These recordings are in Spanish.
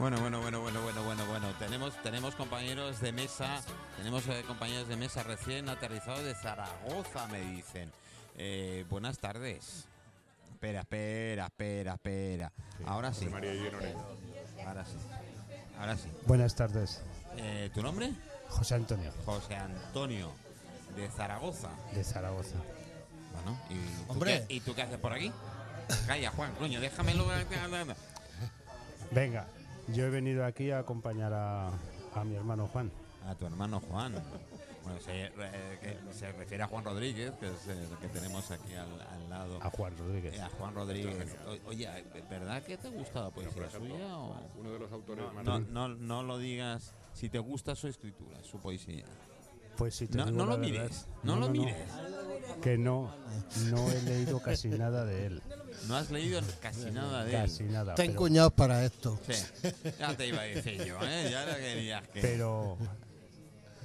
Bueno, bueno, bueno, bueno, bueno, bueno, bueno. Tenemos, tenemos compañeros de mesa, tenemos eh, compañeros de mesa recién aterrizados de Zaragoza, me dicen. Eh, buenas tardes. Espera, espera, espera, espera. Ahora sí. María. Ahora sí. Ahora sí. Buenas tardes, Eh, ¿Tu nombre? José Antonio, José Antonio, de Zaragoza. de Zaragoza. Bueno, ¿y tú, Hombre. qué, ¿y tú qué haces por aquí? Calla, Juan, coño, déjamelo. Venga, yo he venido aquí a acompañar a, a mi hermano Juan. A tu hermano Juan. Bueno, se, eh, que se refiere a Juan Rodríguez, que es el que tenemos aquí al, al lado. A Juan Rodríguez. Eh, A Juan Rodríguez. O- oye, ¿verdad que te gusta la poesía suya? O? Uno de los autores más No, no, no lo digas si te gusta su escritura, su poesía. Pues si te No, digo no la lo verdad, mires, no, lo mires. Que no, no he leído casi nada de él. No has leído casi nada de él. Casi nada. Ten Pero, cuñados para esto. Sí, ya te iba a decir yo, ¿eh? Ya lo querías que... pero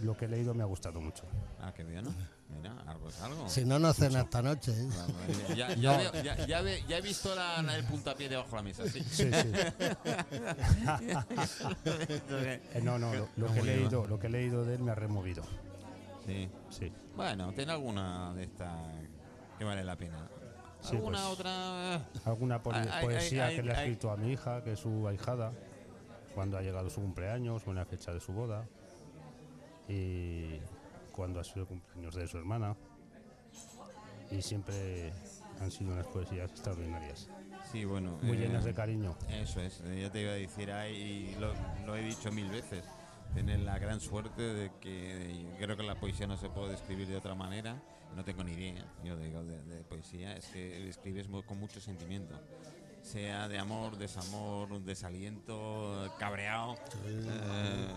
lo que he leído me ha gustado mucho. Ah, qué bien, ¿no? Mira, algo es algo. Si no, no cena esta noche. ¿eh? Vale, Ya, ya, veo- ya- ya ve- ya he visto la- la- el puntapié debajo de la mesa, sí. Sí, sí. No, no, lo, lo que he leído, lo que he leído de él me ha removido. Sí. Sí. Bueno, tiene alguna de estas que vale la pena. Sí, ¿Alguna pues. otra? Alguna po- Ay, ay, poesía que le ha escrito a mi hija, que es su ahijada, cuando ha llegado su cumpleaños o en la fecha de su boda. Y cuando ha sido el cumpleaños de su hermana. Y siempre han sido unas poesías extraordinarias, Sí, bueno. muy eh, llenas de cariño. Eso es, eh, ya te iba a decir ahí, lo he dicho mil veces. Tener la gran suerte de que creo que la poesía no se puede escribir de otra manera. No tengo ni idea, yo digo, de, de poesía. Es que escribes con mucho sentimiento. Sea de amor, desamor, desaliento, cabreado. eh,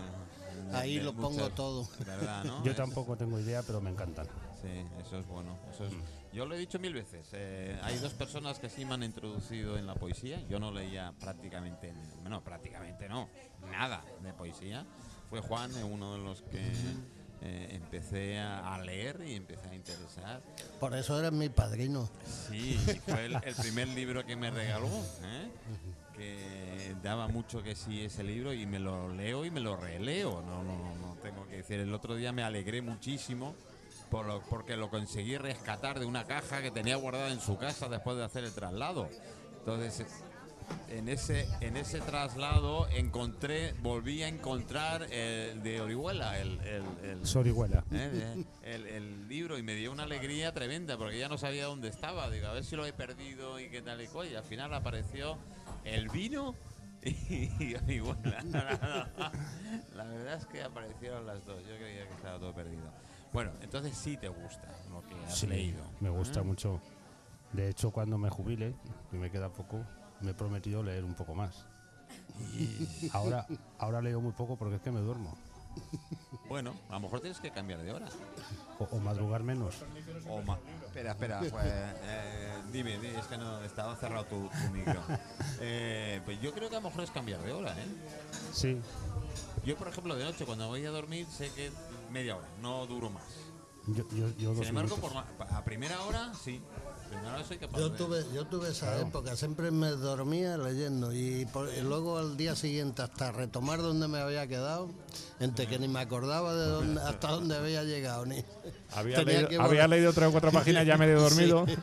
Ahí lo pongo todo. ¿Verdad, no? Yo Es- tampoco tengo idea, pero me encantan. Sí, eso es bueno. Eso es, yo lo he dicho mil veces. eh, hay dos personas que sí me han introducido en la poesía. Yo no leía prácticamente, no, prácticamente no, nada de poesía. Fue Juan, uno de los que eh, empecé a, a leer y empecé a interesar. Por eso eres mi padrino. Sí, fue el, el primer libro que me regaló, ¿eh? que daba mucho que sí ese libro y me lo leo y me lo releo. No, no, no tengo que decir. El otro día me alegré muchísimo por lo- porque lo conseguí rescatar de una caja que tenía guardada en su casa después de hacer el traslado. Entonces, en ese, en ese traslado encontré, volví a encontrar el de Orihuela, el, el- el- Sorihuela. ¿eh? el, el libro y me dio una alegría tremenda porque ya no sabía dónde estaba. Digo, a ver si lo he perdido y qué tal y cual. Y al final apareció el vino y, y bueno, la, la verdad es que aparecieron las dos. Yo creía que estaba todo perdido. Bueno, entonces sí te gusta lo que has Sí, leído. me gusta ¿eh? mucho. De hecho, cuando me jubile, y me queda poco, me he prometido leer un poco más. Ahora, ahora leo muy poco porque es que me duermo. Bueno, a lo mejor tienes que cambiar de hora. O, o madrugar menos. O ma- espera, espera, pues, eh, dime, dime, es que no estaba cerrado tu, tu micro. Eh, pues yo creo que a lo mejor es cambiar de hora, ¿eh? Sí, Yo, por ejemplo, de noche cuando voy a dormir sé que media hora, no duro más. yo, yo, yo dos Sin embargo, por a primera hora sí. Yo tuve, yo tuve esa Claro. época, siempre me dormía leyendo y, por- y luego al día siguiente hasta retomar donde me había quedado, entre que ni me acordaba de dónde, hasta dónde había llegado. Ni, Había, leído, que había volver- leído tres o cuatro páginas ya medio dormido.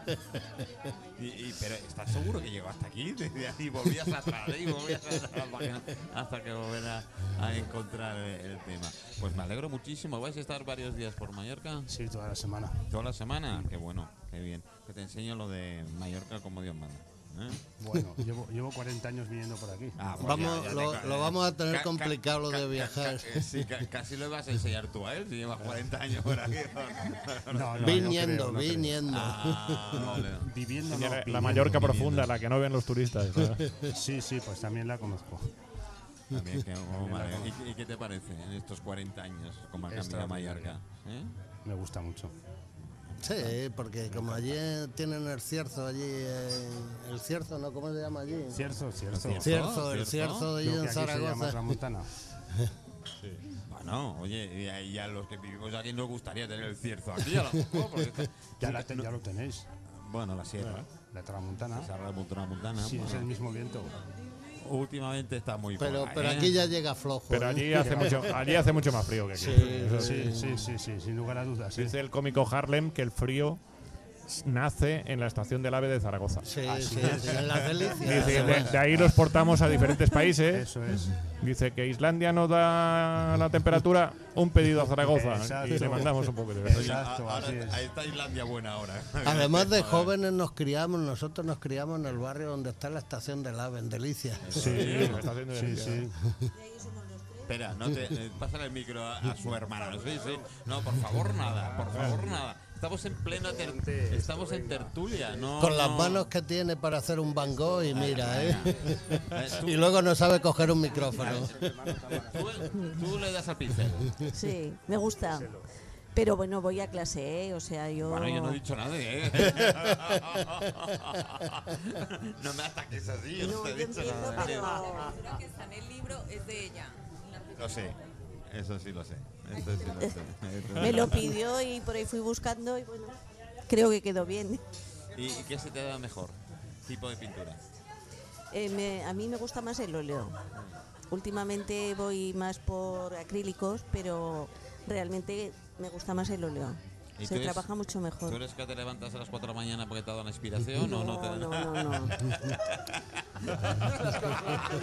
Y, y- pero ¿estás seguro que llegó hasta aquí? Y volvías atrás, y volvías atrás a la página hasta que volviera a encontrar el, el tema. Pues me alegro muchísimo. ¿Vais a estar varios días por Mallorca? Sí, toda la semana. ¿Toda la semana? Qué bueno, qué bien. Que te enseño lo de Mallorca como Dios manda. ¿eh? Bueno, llevo, llevo 40 años viniendo por aquí. Ah, pues Vamos, ya- ya lo- te- lo vamos a tener ca- ca- complicado lo de ca- viajar. ca- sí, ca- casi lo vas a enseñar tú a él si llevas 40 años por aquí. No, no, no viniendo, creo, no creo. viniendo. Ah. Viviendo, la viviendo. Mallorca profunda, la que no ven los turistas. ¿sabes? Sí, sí, pues también la conozco. También, que- oh, madre. ¿Y, qué- y qué te parece en estos 40 años como ha cambiado Mallorca? ¿Eh? Me gusta mucho. Sí, porque como allí tienen el cierzo, allí, eh, el cierzo, ¿no? ¿Cómo se llama allí? Cierzo, cierzo. Cierzo. Cierzo, el ¿Cierzo? cierzo de allí en aquí se llama Zaragoza. Tramontana. Bueno, oye, y a, y a los que vivimos aquí nos gustaría tener el cierzo aquí a lo mejor, porque Ya, la te- ya lo tenéis. Bueno, la sierra. La Tramontana. Esa montana montana. Sí, es el mismo viento. Últimamente está muy Pero, pero ¿eh? aquí ya llega flojo. Pero ¿eh? allí hace mucho, allí hace mucho más frío que aquí. Sí, Sí, sí, sí, sí, sin lugar a dudas. sí. Dice el cómico Harlem que el frío nace en la estación del AVE de Zaragoza. Sí, sí, sí, en las delicias. Dice que de, de ahí lo exportamos a diferentes países. Eso es. Dice que Islandia nos da la temperatura, un pedido a Zaragoza Exacto. y le mandamos un poco de Exacto, ahora ahí está Islandia buena ahora. Además de jóvenes nos criamos, nosotros nos criamos en el barrio donde está la estación del AVE, en Delicias. Sí, Sí, delicia. sí. Espera, no te, eh, pásale el micro a, a su hermana. Sí, sí. No, por favor, nada. Por favor, nada. Estamos en plena ter- estamos en tertulia, no. Con las no. manos que tiene para hacer un Van Gogh y mira, ¿eh? Eh, Y luego no sabe coger un micrófono. tú- tú le das al pincel. Sí, me gusta. Pero bueno, voy a clase, ¿eh? O sea, yo... Bueno, yo no he dicho nada, ¿eh? no me ataques así, yo no, No, te he yo dicho entiendo, nada. pero... Lo que está en el libro es de ella. Lo sé, eso sí lo sé. Eso sí lo sé. Me lo pidió y por ahí fui buscando y bueno, creo que quedó bien. ¿Y, y qué se te da mejor? Tipo de pintura. Eh, me- a mí me gusta más el óleo. Últimamente voy más por acrílicos, pero realmente me gusta más el óleo. ¿Y Se trabaja mucho mejor. ¿Tú eres que te levantas a las 4 de la mañana porque te ha dado una inspiración o no te no, da no, no, no.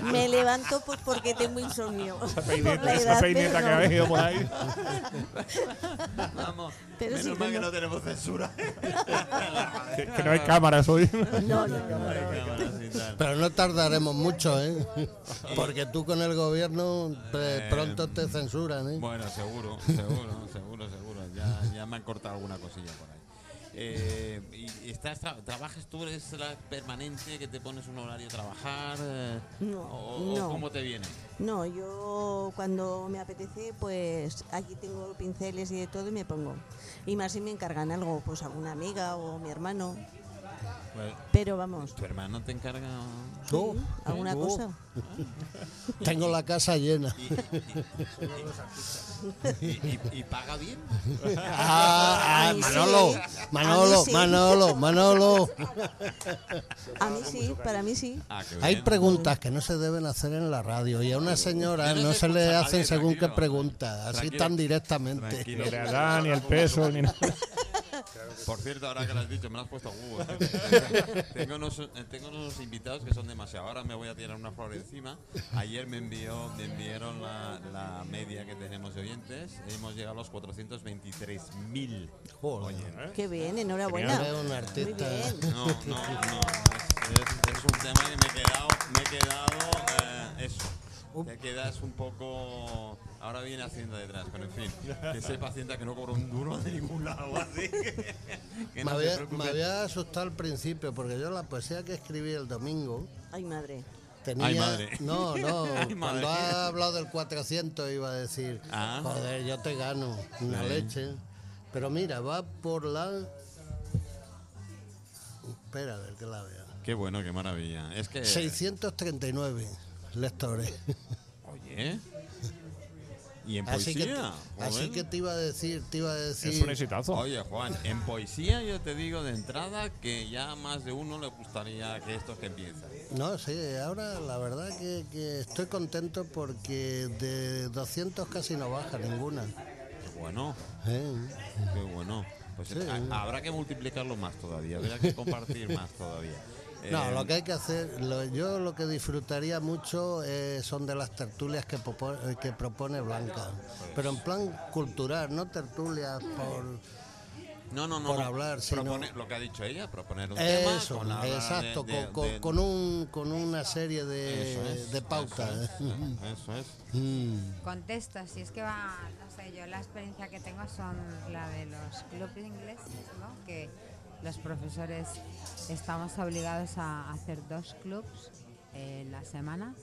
Me levanto pues porque tengo insomnio. Esa Por peineta, esa peineta pero que ha no. venido por ahí. Vamos, Pero menos sí, mal que no. no tenemos censura. Que, que no hay cámaras hoy. No, no, no, no. Cámaras y tal. Pero no tardaremos mucho, ¿eh? Porque tú con el gobierno eh, pronto te censuran, ¿eh? Bueno, seguro, seguro, seguro, seguro. Ya, ya me han cortado alguna cosilla por ahí. Eh, y estás tra- ¿Trabajas tú? ¿Eres la permanente que te pones un horario a trabajar? eh, No, o, o no. cómo te viene? No, yo cuando me apetece, pues aquí tengo pinceles y de todo y me pongo. Y más si me encargan algo, pues alguna amiga o mi hermano. Pero vamos, ¿Tu hermano te encarga? Oh, alguna cosa. Tengo la casa llena. ¿Y, y- y- y- y paga bien? Ah, ah, sí. Manolo, Manolo, sí. Manolo, Manolo. A mí sí, para mí sí. Ah, Hay preguntas que no se deben hacer en la radio y a una señora no no se se le hacen según qué preguntas, así tan directamente. Tranquilo. Ni edad, ni el peso, ni nada. Por cierto, ahora que lo has dicho, me lo has puesto a huevo. tengo, unos, eh, tengo unos invitados que son demasiado. Ahora me voy a tirar una flor encima. Ayer me envió, me enviaron la, la media que tenemos de oyentes. Hemos llegado a los 423.000 Joder. oyentes. Qué bien, enhorabuena. Un Muy artista. bien. No, no, no. Es, es- es un tema que me he quedado, me he quedado eh, eso. Te quedas un poco. Ahora viene Hacienda detrás, pero en fin. Que sepa Hacienda que no cobro un duro de ningún lado, así que, que Me no había, me había asustado al principio porque yo la poesía que escribí el domingo Ay, madre. tenía... Ay, madre. No, no, Ay, madre. cuando ha hablado del 400 iba a decir, Ah. joder, yo te gano una leche. Pero mira, va por la... Espera a ver que la vea. Qué bueno, qué maravilla. Es que. 639 lectores. Oye. ¿Y en Así que, poesía? así Joder. que te iba a decir, te iba a decir... Es un exitazo. Oye, Juan, en poesía yo te digo de entrada que ya más de uno le gustaría que esto que empieza. No, sí, ahora la verdad que, que estoy contento porque de 200 casi no baja ninguna. Qué bueno, ¿eh? qué bueno. Pues Sí. habrá que multiplicarlo más todavía, habrá que compartir más todavía. No, Eh, lo que hay que hacer, lo- yo lo que disfrutaría mucho eh, son de las tertulias que, popo- eh, que propone Blanca, pero en plan cultural, no tertulias por... no, no, no, por no. hablar, sino- lo que ha dicho ella, proponer un tema. Eso, con de- exacto, de- con, con- de- con un, con una serie de, Eso es, de pautas. Eso es, eso es. Mm. Contesto, si es que va, no sé, yo la experiencia que tengo son la de los clubes ingleses, ¿no? Que los profesores estamos obligados a hacer dos clubs en la semana.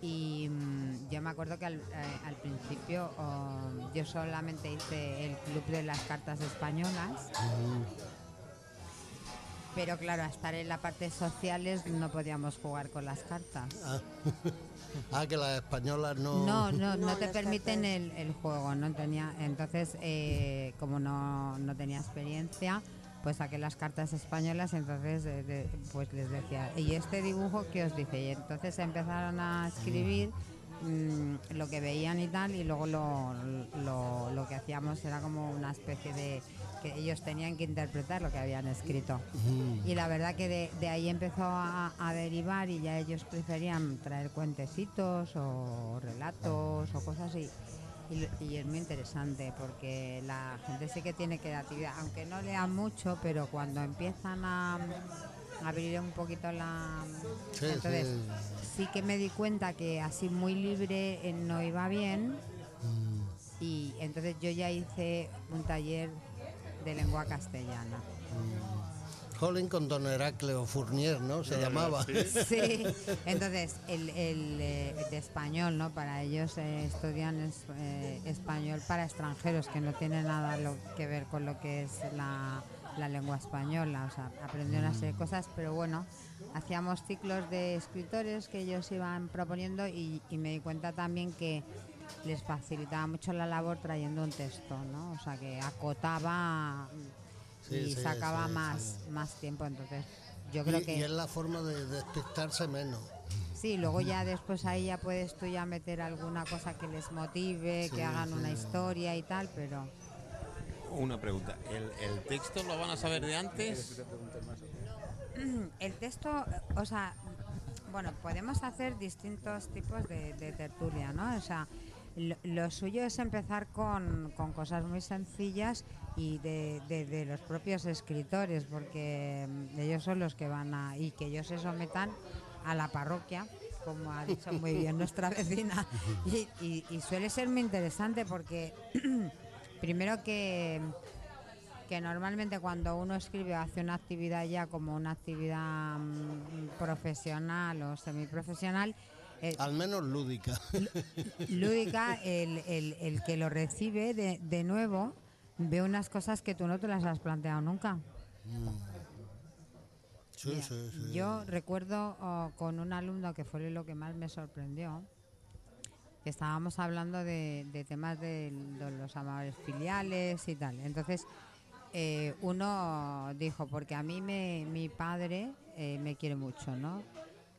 Y mm, yo me acuerdo que al, eh, al principio oh, yo solamente hice el club de las cartas españolas. Pero claro, a estar en la parte sociales no podíamos jugar con las cartas. Ah. Ah, que las españolas no... No, no, no, No, te permiten el, el juego, no tenía, entonces eh, como no, no tenía experiencia, pues saqué las cartas españolas, entonces eh, de- pues les decía, ¿y este dibujo qué os dice? Y entonces empezaron a escribir mm, lo que veían y tal, y luego lo, lo, lo que hacíamos era como una especie de que ellos tenían que interpretar lo que habían escrito. Y la verdad que de, de ahí empezó a, a derivar y ya ellos preferían traer cuentecitos o relatos o cosas así. Y, y es muy interesante porque la gente sí que tiene creatividad, aunque no lean mucho, pero cuando empiezan a, a abrir un poquito la... Sí, entonces, sí. sí que me di cuenta que así muy libre eh, no iba bien y entonces yo ya hice un taller de lengua castellana. Holling con Don Heracleo Fournier, ¿no? Se llamaba. Sí, entonces el, el, eh, de español, ¿no? Para ellos eh, estudian es- eh, español para extranjeros, que no tiene nada lo que ver con lo que es la, la lengua española. O sea, aprendió una serie de cosas, pero bueno, hacíamos ciclos de escritores que ellos iban proponiendo y, y me di cuenta también que les facilitaba mucho la labor trayendo un texto, ¿no? O sea, que acotaba Sí, y sí, sacaba sí, más, más tiempo. Entonces, yo creo y, que... y es la forma de despistarse menos. Sí, luego ya después ahí ya puedes tú ya meter alguna cosa que les motive, Sí, que hagan una historia y tal, pero Una pregunta. ¿El, el texto lo van a saber de antes? el texto, o sea, bueno, podemos hacer distintos tipos de, de tertulia, ¿no? O sea, lo, lo suyo es empezar con, con cosas muy sencillas y de, de- de los propios escritores, porque mm, ellos son los que van a, y que ellos se sometan a la parroquia, como ha dicho muy bien nuestra vecina, y, y- y suele ser muy interesante porque primero que que normalmente cuando uno escribe o hace una actividad ya como una actividad mm, profesional o semiprofesional, eh, Al menos lúdica. lúdica, el, el- el que lo recibe de, de nuevo ve unas cosas que tú no te las has planteado nunca. Sí, Mira, sí, sí. Yo recuerdo oh, con un alumno que fue lo que más me sorprendió, que estábamos hablando de, de temas de, los amores filiales y tal. Entonces, eh, uno dijo, porque a mí me, mi padre eh, me quiere mucho, ¿no?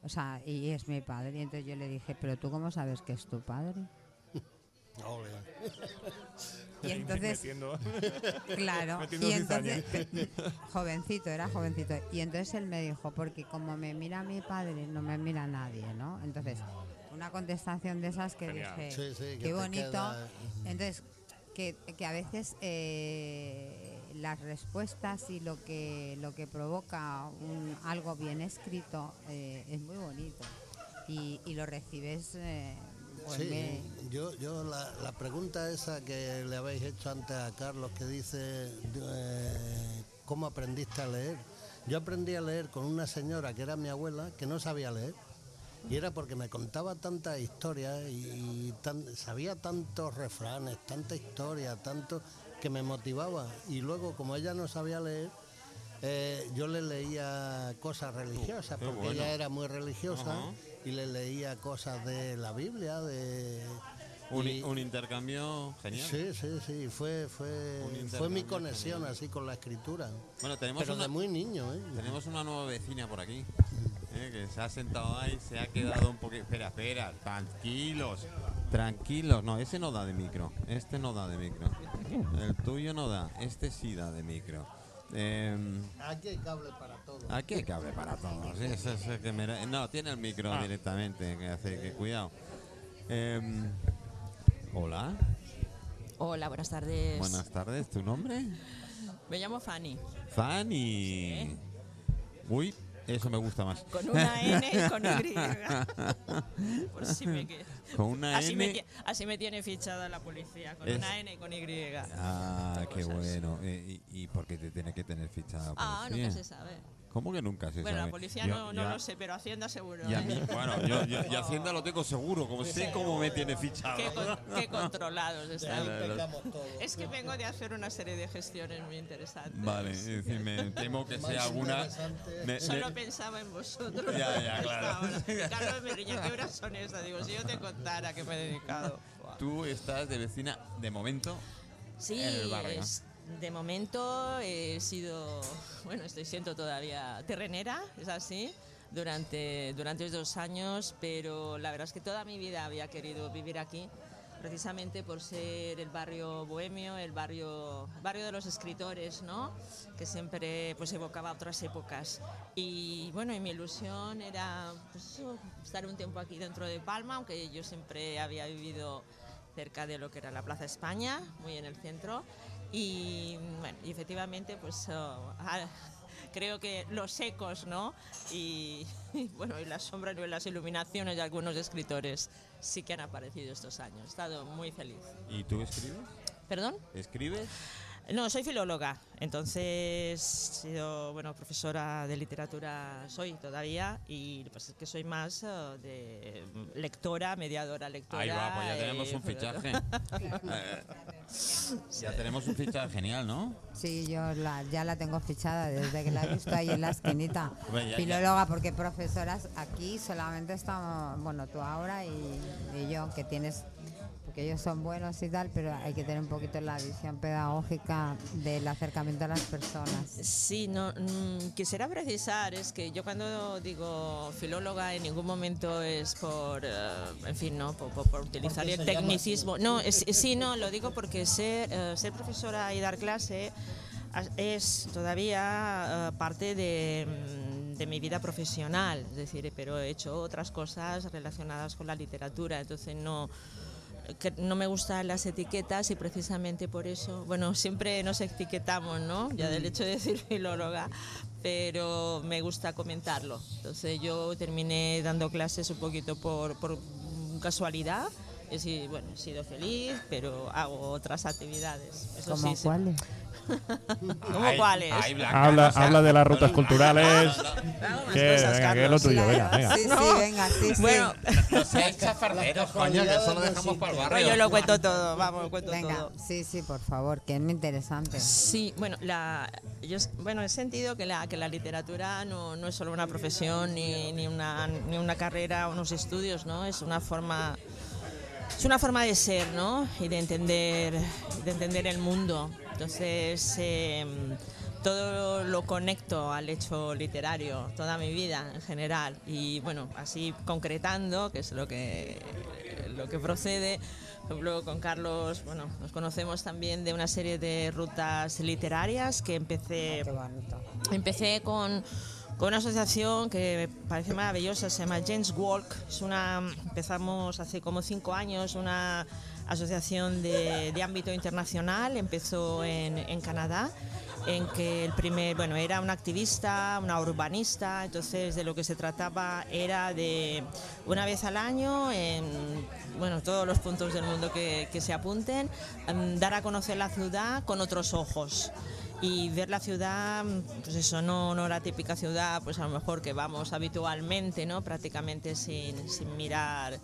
O sea, y es mi padre. Y entonces yo le dije, pero tú cómo sabes que es tu padre? Y entonces, Metiendo- Claro, Metiendo y entonces, jovencito, era jovencito. Y entonces él me dijo, porque como me mira mi padre, no me mira nadie, ¿no? Entonces, una contestación de esas que Genial. dije, Sí, sí, que qué te bonito. queda- Entonces, que, que a veces eh, las respuestas y lo que, lo que provoca un- algo bien escrito eh, es muy bonito. Y, y lo recibes, eh, pues Sí, me- yo, yo la, la pregunta esa que le habéis hecho antes a Carlos, que dice, eh, ¿cómo aprendiste a leer? Yo aprendí a leer con una señora que era mi abuela, que no sabía leer. Y era porque me contaba tantas historias y, tan- sabía tantos refranes, tanta historia, tanto que me motivaba. Y luego, como ella no sabía leer, eh, yo le leía cosas religiosas, porque bueno. ella era muy religiosa, y le leía cosas de la Biblia, de... Un, y- un intercambio genial. Sí, sí, sí, fue, fue, fue mi conexión genial. así con la escritura. Bueno, tenemos Pero una, de muy niño, ¿eh? tenemos una nueva vecina por aquí. eh, que se ha sentado ahí, se ha quedado un poquito. Espera, espera, tranquilos. Tranquilos. No, ese no da de micro. Este no da de micro. El tuyo no da. Este sí da de micro. Em, Aquí hay cable para todo. Aquí hay cable para todos. No, tiene el micro Ah. directamente. Que hace que cuidado. Em, hola, Hola, buenas tardes. buenas tardes. ¿Tu nombre? Me llamo Fanny. Fanny. Uy, eso me gusta más. Con una N y con Y. Por si me que- Con una así, me, N. ti- así me tiene fichada la policía, con Es- una N y con Y. Ah, qué Cosas. bueno. Eh, ¿Y, y por qué te tiene que tener fichada la Ah, policía? nunca se sabe. ¿Cómo que nunca se Bueno, sabe? la policía Yo- no, no ya- lo sé, pero Hacienda seguro. Y a mí, bueno, yo, yo- yo Hacienda lo tengo seguro, como sé cómo me tiene fichado. Qué, con- qué controlados están. Es que vengo de hacer una serie de gestiones muy interesantes. Vale, es decir, me temo que sea alguna. me- Solo me- pensaba en vosotros. Ya, ya, claro. Y Carlos me riña, ¿qué horas son estas? Digo, si yo te contara que me he dedicado. Tú estás de vecina de momento Sí, en el barrio. es- De momento he sido, bueno, estoy siendo todavía terrenera, es así, durante, durante dos años, pero la verdad es que toda mi vida había querido vivir aquí, precisamente por ser el barrio bohemio, el barrio, barrio de los escritores, ¿no? Que siempre pues evocaba otras épocas. Y bueno, y mi ilusión era pues, estar un tiempo aquí dentro de Palma, aunque yo siempre había vivido cerca de lo que era la Plaza España, muy en el centro. Y bueno, y efectivamente, pues oh, ah, creo que los ecos, ¿no? Y, y, bueno, y las sombras y las iluminaciones de algunos escritores sí que han aparecido estos años. He estado muy feliz. ¿Y tú escribes? ¿Perdón? ¿Escribes? No, soy filóloga, entonces he sido bueno, profesora de literatura, soy todavía, y pues es que soy más eh, de lectora, mediadora lectora. Ahí va, pues ya eh, tenemos un fichaje. Ya tenemos un fichaje genial, ¿no? Sí, yo la- ya la tengo fichada desde que la he visto ahí en la esquinita. Hombre, ya- ya- Filóloga, porque profesoras aquí solamente estamos, bueno, tú ahora y, y yo, que tienes, porque ellos son buenos y tal, pero hay que tener un poquito la visión pedagógica del acercamiento a las personas. Sí, no, mm, quisiera precisar, es que yo cuando digo filóloga en ningún momento es por, eh, en fin, no, por, por- por utilizar el tecnicismo. No, es, sí, no, lo digo porque ser, eh, ser profesora y dar clase as- es todavía eh, parte de, mm, de mi vida profesional, es decir, pero he hecho otras cosas relacionadas con la literatura, entonces no que no me gustan las etiquetas y precisamente por eso, bueno, siempre nos etiquetamos, ¿no? Ya del hecho de decir filóloga, pero me gusta comentarlo. Entonces yo terminé dando clases un poquito por, por casualidad. Decir, bueno, he sido feliz, pero hago otras actividades. Eso ¿Como sí, sí. cuáles? ¿Cómo cuáles? Habla, no seas- habla de las rutas culturales. Que, venga, que es lo tuyo, venga, venga. Sí, sí, venga, sí, sí. Bueno, No seáis chafarderos, coño, que eso lo dejamos para el barrio. yo lo cuento todo, vamos, lo cuento Venga, todo. sí, sí, por favor, que es muy interesante. Sí, bueno, la, yo, s- bueno, he sentido que la, que la literatura no, no es solo una profesión ni, ni, una, ni una carrera o unos estudios, ¿no? Es una forma, es una forma de ser, ¿no? Y de entender, de entender el mundo. Entonces, eh, todo lo conecto al hecho literario, toda mi vida en general. Y bueno, así concretando, que es lo que, lo que procede, por ejemplo, con Carlos, bueno, nos conocemos también de una serie de rutas literarias que empecé bonito. Empecé con, con una asociación que me parece maravillosa, se llama James Walk. Es una, empezamos hace como cinco años, una asociación de, ámbito internacional, empezó en, Canadá en que el primer, bueno, era una activista, una urbanista, entonces de lo que se trataba era de una vez al año en bueno, todos los puntos del mundo que, que se apunten, em, dar a conocer la ciudad con otros ojos y ver la ciudad, pues eso, no, no la típica ciudad, pues a lo mejor que vamos habitualmente, ¿no? Prácticamente sin, sin mirar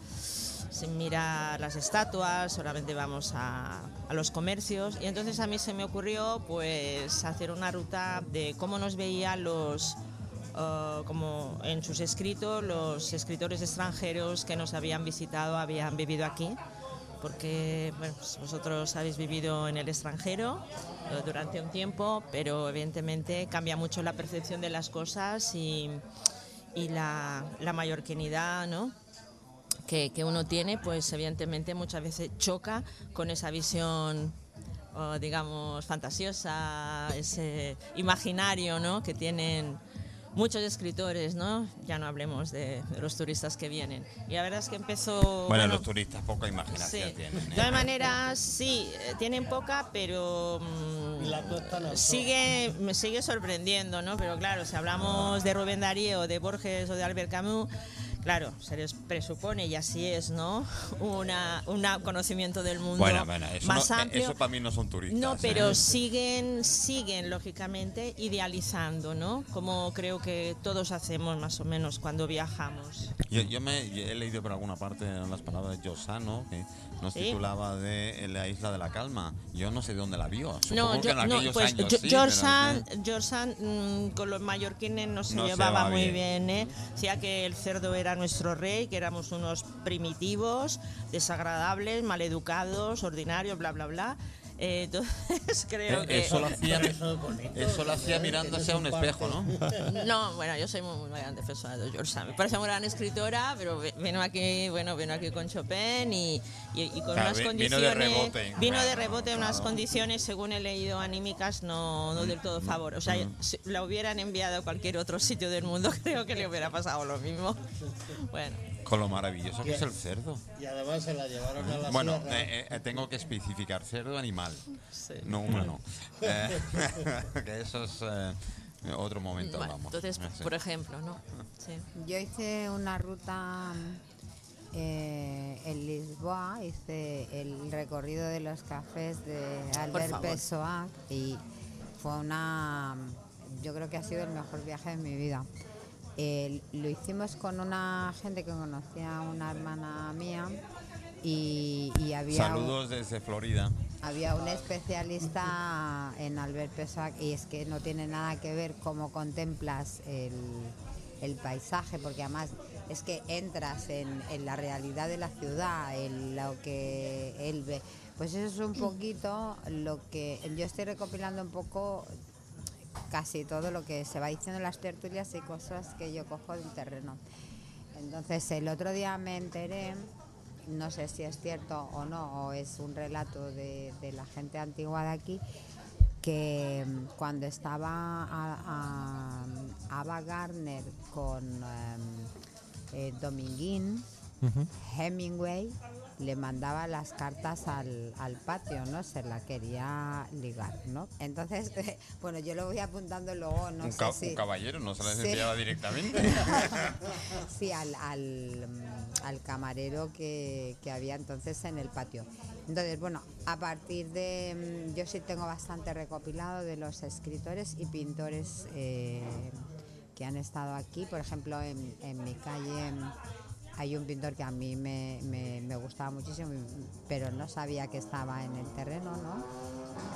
sin mirar las estatuas, solamente vamos a, los comercios. Y entonces a mí se me ocurrió pues hacer una ruta de cómo nos veían los, eh, como en sus escritos, los escritores extranjeros que nos habían visitado, habían vivido aquí porque bueno, pues vosotros habéis vivido en el extranjero eh, durante un tiempo, pero evidentemente cambia mucho la percepción de las cosas y, y la, la mallorquinidad, ¿no? Que, que uno tiene, pues evidentemente muchas veces choca con esa visión, oh, digamos, fantasiosa, ese imaginario, ¿no? Que tienen muchos escritores, ¿no? Ya no hablemos de, de los turistas que vienen. Y la verdad es que empezó... Bueno, los turistas poca imaginación Sí. tienen. De ¿eh? todas maneras, sí, eh, tienen poca, pero mm, Y la costa no. sigue, me sigue sorprendiendo, ¿no? Pero claro, si hablamos de Rubén Darío, de Borges o de Albert Camus, claro, se les presupone, y así es, ¿no? Una, un conocimiento del mundo Bueno, bueno, eso, más no- eh, amplio. eso para mí no son turistas. No, ¿eh? pero siguen, siguen lógicamente idealizando, ¿no? Como creo que todos hacemos más o menos cuando viajamos. Yo, yo me yo he leído por alguna parte las palabras de Giosano, que nos Sí. titulaba de La isla de la calma. Yo no sé de dónde la vio. No, Supongo que yo, no, pues años sí, George Sand, no sé. George Sand, mm, con los mallorquines no se No llevaba va muy bien. bien, ¿eh? Decía que el cerdo era nuestro rey, que éramos unos primitivos, desagradables, maleducados, ordinarios, bla, bla, bla. Eh, entonces creo Eh, que... Eso lo hacía, Eso lo hacía mirándose a un espejo, ¿no? No, bueno, yo soy muy, muy gran defensora de George Sand. Me parece una gran escritora, pero vino aquí, bueno, vino aquí con Chopin y, y- y con Claro, unas vi- vino condiciones. de rebote. vino de Claro, rebote, unas claro. condiciones, según he leído, anímicas, no, no del todo favor. O sea, si la hubieran enviado a cualquier otro sitio del mundo, creo que le hubiera pasado lo mismo. Bueno, Con lo maravilloso que es el cerdo. Y además se la llevaron a la Bueno, eh, eh, tengo que especificar cerdo animal, sí. no humano. Eh, que eso es eh, otro momento, Bueno, vamos. entonces, sí. por ejemplo, ¿no? Sí. Yo hice una ruta eh, en Lisboa, hice el recorrido de los cafés de Albert. Pessoa y fue una, yo creo que ha sido el mejor viaje de mi vida. Eh, lo hicimos con una gente que conocía a una hermana mía y, y había un- Saludos desde Florida. había un especialista en Albert Pessoa y es que no tiene nada que ver cómo contemplas el, el paisaje, porque además es que entras en, en la realidad de la ciudad, en lo que él ve. Pues eso es un poquito lo que yo estoy recopilando un poco casi todo lo que se va diciendo en las tertulias y cosas que yo cojo del terreno. Entonces el otro día me enteré, no sé si es cierto o no, o es un relato de, de la gente antigua de aquí, que mm, cuando estaba a, a- Ava Gardner con em, eh, Dominguín, Hemingway le mandaba las cartas al, al patio, ¿no? Se la quería ligar, ¿no? Entonces, bueno, yo lo voy apuntando luego, no un, sé si... un caballero no se les Sí. enviaba directamente. sí, al, al, al camarero que, que había entonces en el patio. Entonces, bueno, a partir de... mm, Yo sí tengo bastante recopilado de los escritores y pintores eh, que han estado aquí. Por ejemplo, en, en mi calle hay un pintor que a mí me, me- gustaba muchísimo, pero no sabía que estaba en el terreno, ¿no?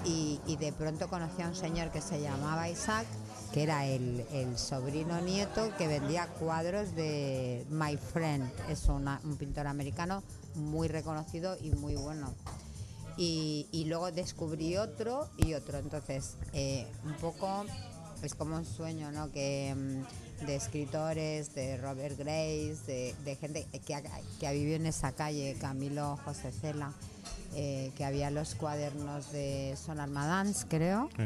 Y, de pronto conocí a un señor que se llamaba Isaac, que era el, el sobrino nieto que vendía cuadros de My Friend, es un pintor americano muy reconocido y muy bueno. Y, y luego descubrí otro y otro, entonces eh, un poco es como un sueño, ¿no? Que mm, de escritores, de Robert Grace, de, de gente que ha, que ha vivido en esa calle, Camilo José Cela, eh, que había los cuadernos de Son Armadans, creo, Sí.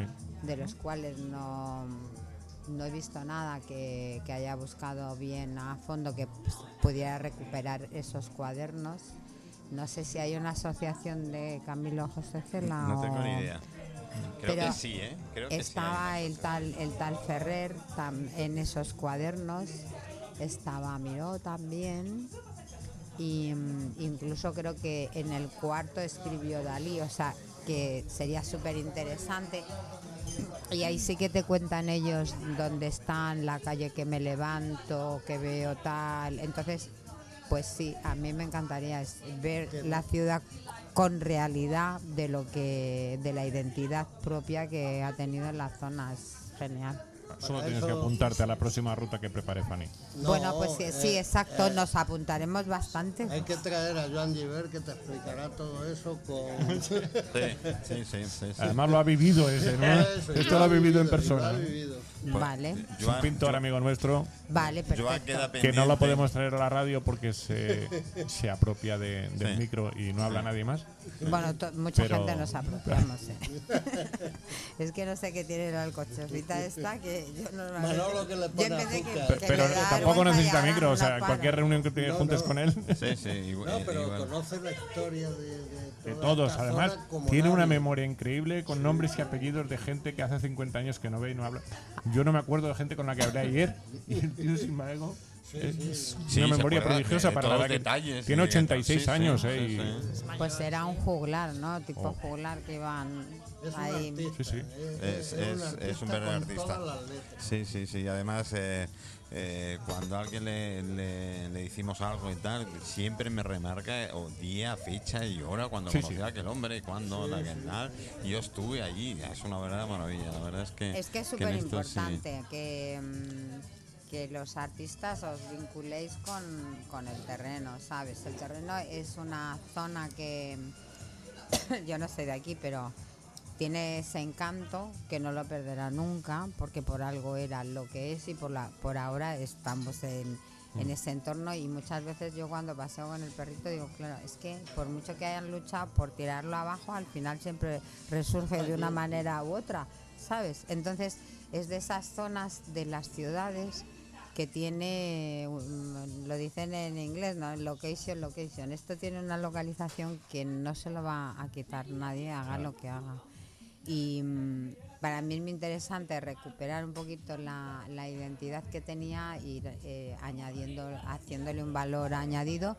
de los cuales no, no he visto nada que, que haya buscado bien a fondo que pudiera recuperar esos cuadernos. No sé si hay una asociación de Camilo José Cela No tengo o- ni idea. Creo Pero que sí, ¿eh? Creo que sí. estaba el tal el tal Ferrer tam- en esos cuadernos estaba Miró también y mm, incluso creo que en el cuarto escribió Dalí o sea que sería súper interesante y ahí sí que te cuentan ellos dónde están la calle que me levanto que veo tal entonces pues sí a mí me encantaría ver la ciudad con realidad de lo que de la identidad propia que ha tenido en la zona es genial Solo tienes que apuntarte a la próxima ruta que prepare Fanny. No, bueno pues sí, sí, eh, exacto eh, nos apuntaremos bastante Hay que traer a Joan Giver que te explicará todo eso con... Sí, sí, sí. sí, sí. Además lo ha vivido ese, ¿no? Eso, Esto lo ha vivido en lo persona. ha vivido. Pues, vale Es un pintor amigo nuestro vale perfecto que no lo podemos traer a la radio porque se, se apropia de- del Sí. micro y no habla nadie más. Bueno, mucha Pero- gente nos apropiamos. ¿eh? es que no sé qué tiene la alcochofita esta que yo normalmente. Manolo que le yo pone que Pero tampoco necesita micro, o sea, cualquier reunión que te No, juntes no. con él, Sí, sí, igual. No, pero igual. conoce la historia de, de, de todos. Además, tiene una memoria increíble con nombres y apellidos de gente que hace 50 años que no ve y no habla. Yo no me acuerdo de gente con la que hablé ayer y el tío sin embargo es Sí, una memoria prodigiosa de para la que detalles tiene y de tal. 86 Sí, años, sí, eh, y- sí. Pues era un juglar, ¿no? Tipo Oh. juglar que iban Es un ahí. artista, Sí, sí. eh, Es, un es, es un verdadero artista. Sí, sí, sí. Además, eh, eh, cuando a alguien le, le, le decimos algo y tal, siempre me remarca eh, o día, fecha y hora cuando Sí, conocí sí. a aquel hombre, cuando, la que tal. Y yo estuve allí. Es una verdadera maravilla. La verdad es que. Es que es súper importante que, mm, que los artistas os vinculéis con, con el terreno, ¿sabes? El terreno es una zona que yo no soy de aquí, pero tiene ese encanto que no lo perderá nunca, porque por algo era lo que es y por, la, por ahora estamos en, Mm. en ese entorno y muchas veces yo cuando paseo con el perrito digo, claro, es que por mucho que hayan luchado por tirarlo abajo, al final siempre resurge de una manera u otra, ¿sabes? Entonces es de esas zonas de las ciudades que tiene, um, lo dicen en inglés, ¿no? Location, location. Esto tiene una localización que no se lo va a quitar nadie, haga lo que haga. Y mm, para mí es muy interesante recuperar un poquito la, la identidad que tenía y eh, añadiendo, haciéndole un valor añadido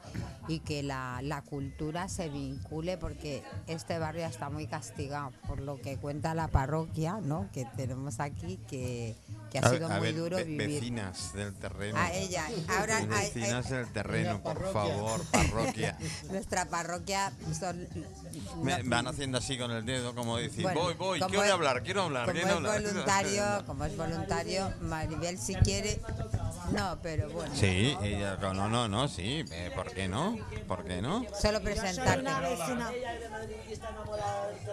y que la, la cultura se vincule porque este barrio está muy castigado por lo que cuenta la parroquia, ¿no? Que tenemos aquí que, que ha A sido a muy ver, duro ve- vivir. Vecinas del terreno. A ella, ahora a- a- Vecinas del terreno, por parroquia. favor, parroquia. nuestra parroquia son Me- no- van haciendo así con el dedo, como decir, Bueno, voy, voy, quiero es- hablar, quiero hablar, como es hablar. voluntario, como es voluntario, Maribel si quiere, no, pero bueno, Sí, ella, no, no, no, sí, eh, ¿por qué no? ¿Por qué no? solo presentarte.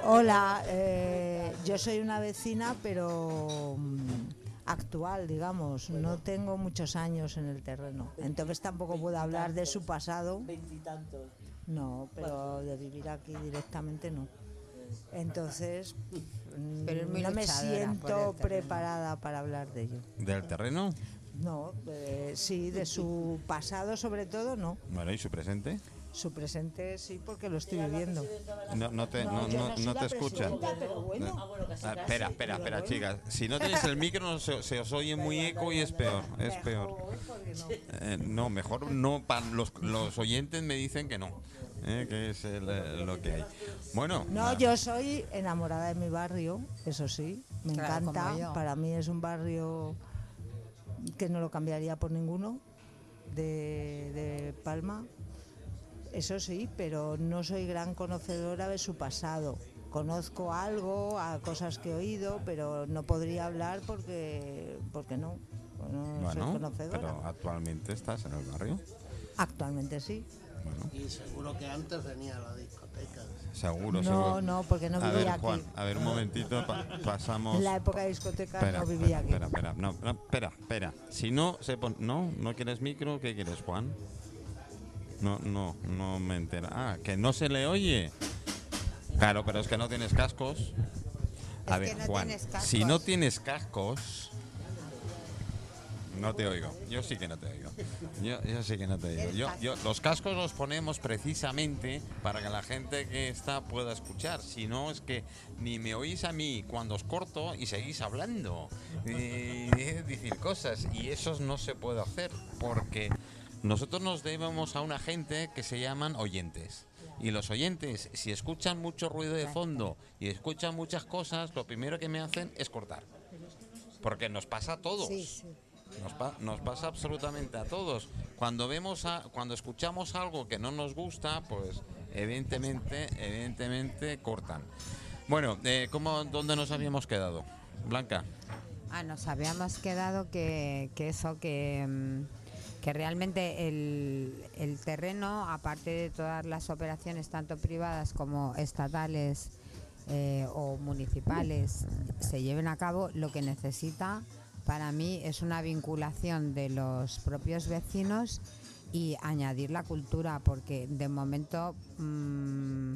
Hola, eh, yo soy una vecina, pero mm, actual, digamos. No tengo muchos años en el terreno. Entonces tampoco puedo hablar de su pasado. No, pero de vivir aquí directamente no. Entonces, Pero es muy no me siento preparada para hablar de ello. ¿Del terreno? No, eh, sí, de su pasado sobre todo no. Bueno, ¿y su presente? Su presente sí, porque lo estoy viviendo. No, no te, no, te escuchan. pero bueno. Ah, espera, espera, espera, chicas. Si no tenéis el micro, no se, se os oye muy eco y es peor. Es peor. Eh, no, mejor no. Para los, los oyentes me dicen que no. Eh, que es el, eh, lo que hay. Bueno. No, yo soy enamorada de mi barrio, eso sí, me Claro, encanta. Para mí es un barrio que no lo cambiaría por ninguno de, de Palma. Eso sí, pero no soy gran conocedora de su pasado. Conozco algo, a cosas que he oído, pero no podría hablar porque, porque no. No soy conocedora. pero actualmente estás en el barrio. Actualmente sí. Bueno, Y seguro que antes venía a la discoteca. seguro, No, seguro. no, porque no a vivía ver, aquí. Juan, a ver un momentito, pa- pasamos. En la época de discoteca Espera, no vivía aquí. espera, espera, no, no, espera, espera. Si no se pon- no, no quieres micro, ¿qué quieres, Juan? No, no, no me entera. Ah, que no se le oye. Claro, pero es que no tienes cascos. A Es ver, que no Juan, tienes cascos. si no tienes cascos, no te oigo. Yo sí que no te oigo. Yo, yo sí que no te oigo. Yo, yo, los cascos los ponemos precisamente para que la gente que está pueda escuchar. Si no, es que ni me oís a mí cuando os corto y seguís hablando. Y decir cosas. Y eso no se puede hacer porque nosotros nos debemos a una gente que se llaman oyentes. Y los oyentes, si escuchan mucho ruido de fondo y escuchan muchas cosas, lo primero que me hacen es cortar. Porque nos pasa a todos. Nos, pa- nos pasa absolutamente a todos. Cuando vemos a, cuando escuchamos algo que no nos gusta, pues evidentemente, evidentemente cortan. Bueno, eh, ¿cómo, ¿dónde nos habíamos quedado? Blanca. Ah, nos habíamos quedado que, que eso, que, mm, que realmente el, el terreno, aparte de todas las operaciones, tanto privadas como estatales eh, o municipales, se lleven a cabo, lo que necesita para mí es una vinculación de los propios vecinos y añadir la cultura, porque de momento mm,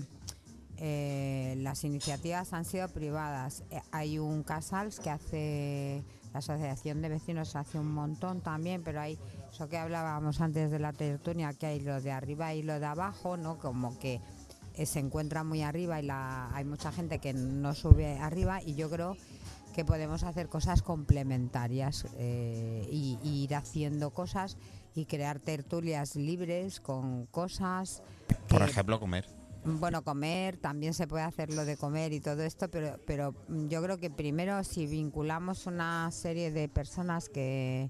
eh, las iniciativas han sido privadas. Eh, hay un Casals que hace, la Asociación de Vecinos hace un montón también, pero hay eso que hablábamos antes de la tertulia, que hay lo de arriba y lo de abajo, ¿no? Como que eh, se encuentra muy arriba y la, hay mucha gente que no sube arriba y yo creo que podemos hacer cosas complementarias eh, y, y ir haciendo cosas y crear tertulias libres con cosas. Por que- ejemplo, comer. bueno, comer, también se puede hacer lo de comer y todo esto, pero, pero yo creo que primero si vinculamos una serie de personas que,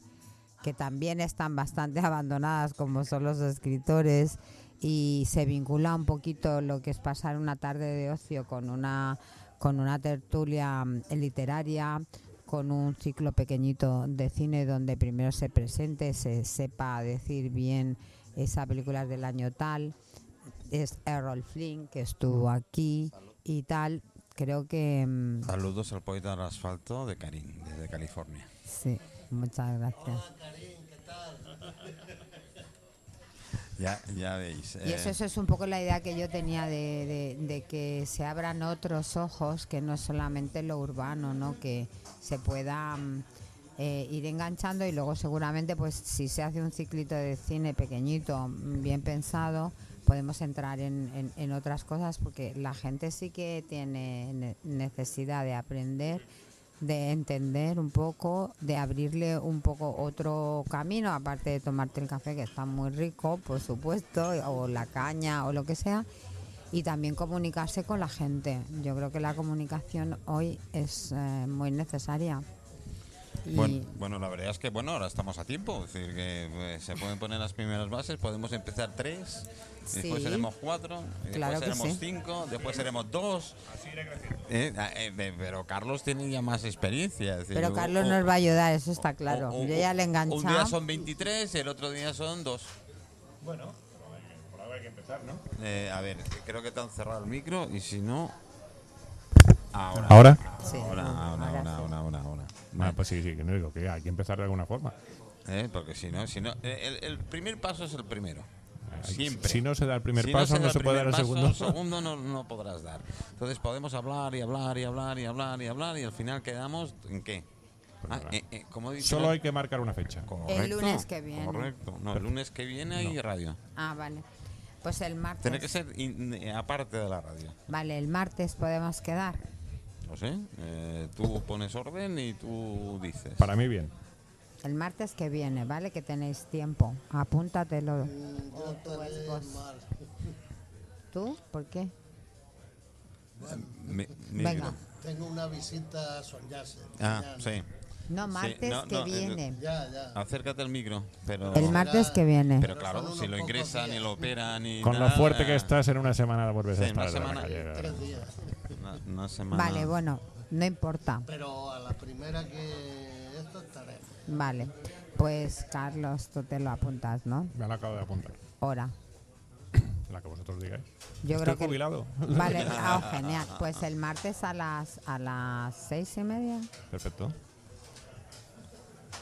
que también están bastante abandonadas, como son los escritores, y se vincula un poquito lo que es pasar una tarde de ocio con una, con una tertulia mm, literaria, con un ciclo pequeñito de cine donde primero se presente, se sepa decir bien esa película del año tal, es Errol Flynn que estuvo aquí y tal, creo que mm, Saludos al poeta del asfalto de Karim, desde California. sí, muchas gracias. Ya, ya veis. Y eh, eso, eso es un poco la idea que yo tenía de, de- de que se abran otros ojos, que no es solamente lo urbano, ¿no? Que se pueda mm, eh, ir enganchando y luego seguramente, pues si se hace un ciclito de cine pequeñito, mm, bien pensado, podemos entrar en, en- en otras cosas porque la gente sí que tiene ne- necesidad de aprender de entender un poco, de abrirle un poco otro camino, aparte de tomarte el café que está muy rico, por supuesto, o la caña o lo que sea, y también comunicarse con la gente. Yo creo que la comunicación hoy es eh, muy necesaria. Y- Bueno, bueno, la verdad es que bueno, ahora estamos a tiempo, es decir, que pues, se pueden poner las primeras bases, podemos empezar tres, después seremos cuatro, Claro después seremos sí. cinco, después seremos dos. Eh, eh, eh, pero Carlos tiene ya más experiencia. decir, pero Carlos o- nos va a ayudar, eso está claro. o- o- Yo ya le he Un día son 23, el otro día son dos. Bueno, por algo hay que empezar, ¿no? Eh, a ver, creo que te han cerrado el micro y si no. Ahora. ¿Ahora? Sí, Ahora, ahora, ahora ahora, ahora, ahora, ahora. Ah, pues sí, sí, que no digo que hay que empezar de alguna forma. Eh, porque si no, si no eh, el, el primer paso es el primero. Hay- Siempre. Si no se da el primer Si paso, se no, se puede dar el segundo. el segundo no, no podrás dar. Entonces podemos hablar y hablar y hablar y hablar y hablar y al final quedamos en qué? Ah, nada. eh, eh. Solo hay que marcar una fecha. Correcto, lunes que viene. Correcto. No, el lunes que viene hay radio. Ah, vale. Pues el martes. Tiene que ser in- aparte de la radio. Vale, el martes podemos quedar. No sé. eh, tú pones orden y tú dices. Para mí, bien. El martes que viene, ¿vale? Que tenéis tiempo. Apúntatelo. Mal. ¿Tú? ¿Por qué? Mi- mi- Venga. Tengo una visita a Son Yasser. Ah, mañana. sí. No, martes no, que no, eh, viene. Ya, ya. Acércate al micro. Pero, El martes que viene. pero claro, si lo ingresan y lo operan y. Con lo tal, fuerte que eh, estás, en una semana vuelves Sí, a en una estar en la semana. calle. Tres días. Semana. Vale, bueno, no importa. Pero a la primera que esto estaré. Vale. Pues Carlos, tú te lo apuntas, ¿no? Me lo acabo de apuntar. Hora. La que vosotros digáis. Yo Estoy creo que jubilado. Vale, ah, genial. Pues el martes a las a las seis y media. Perfecto.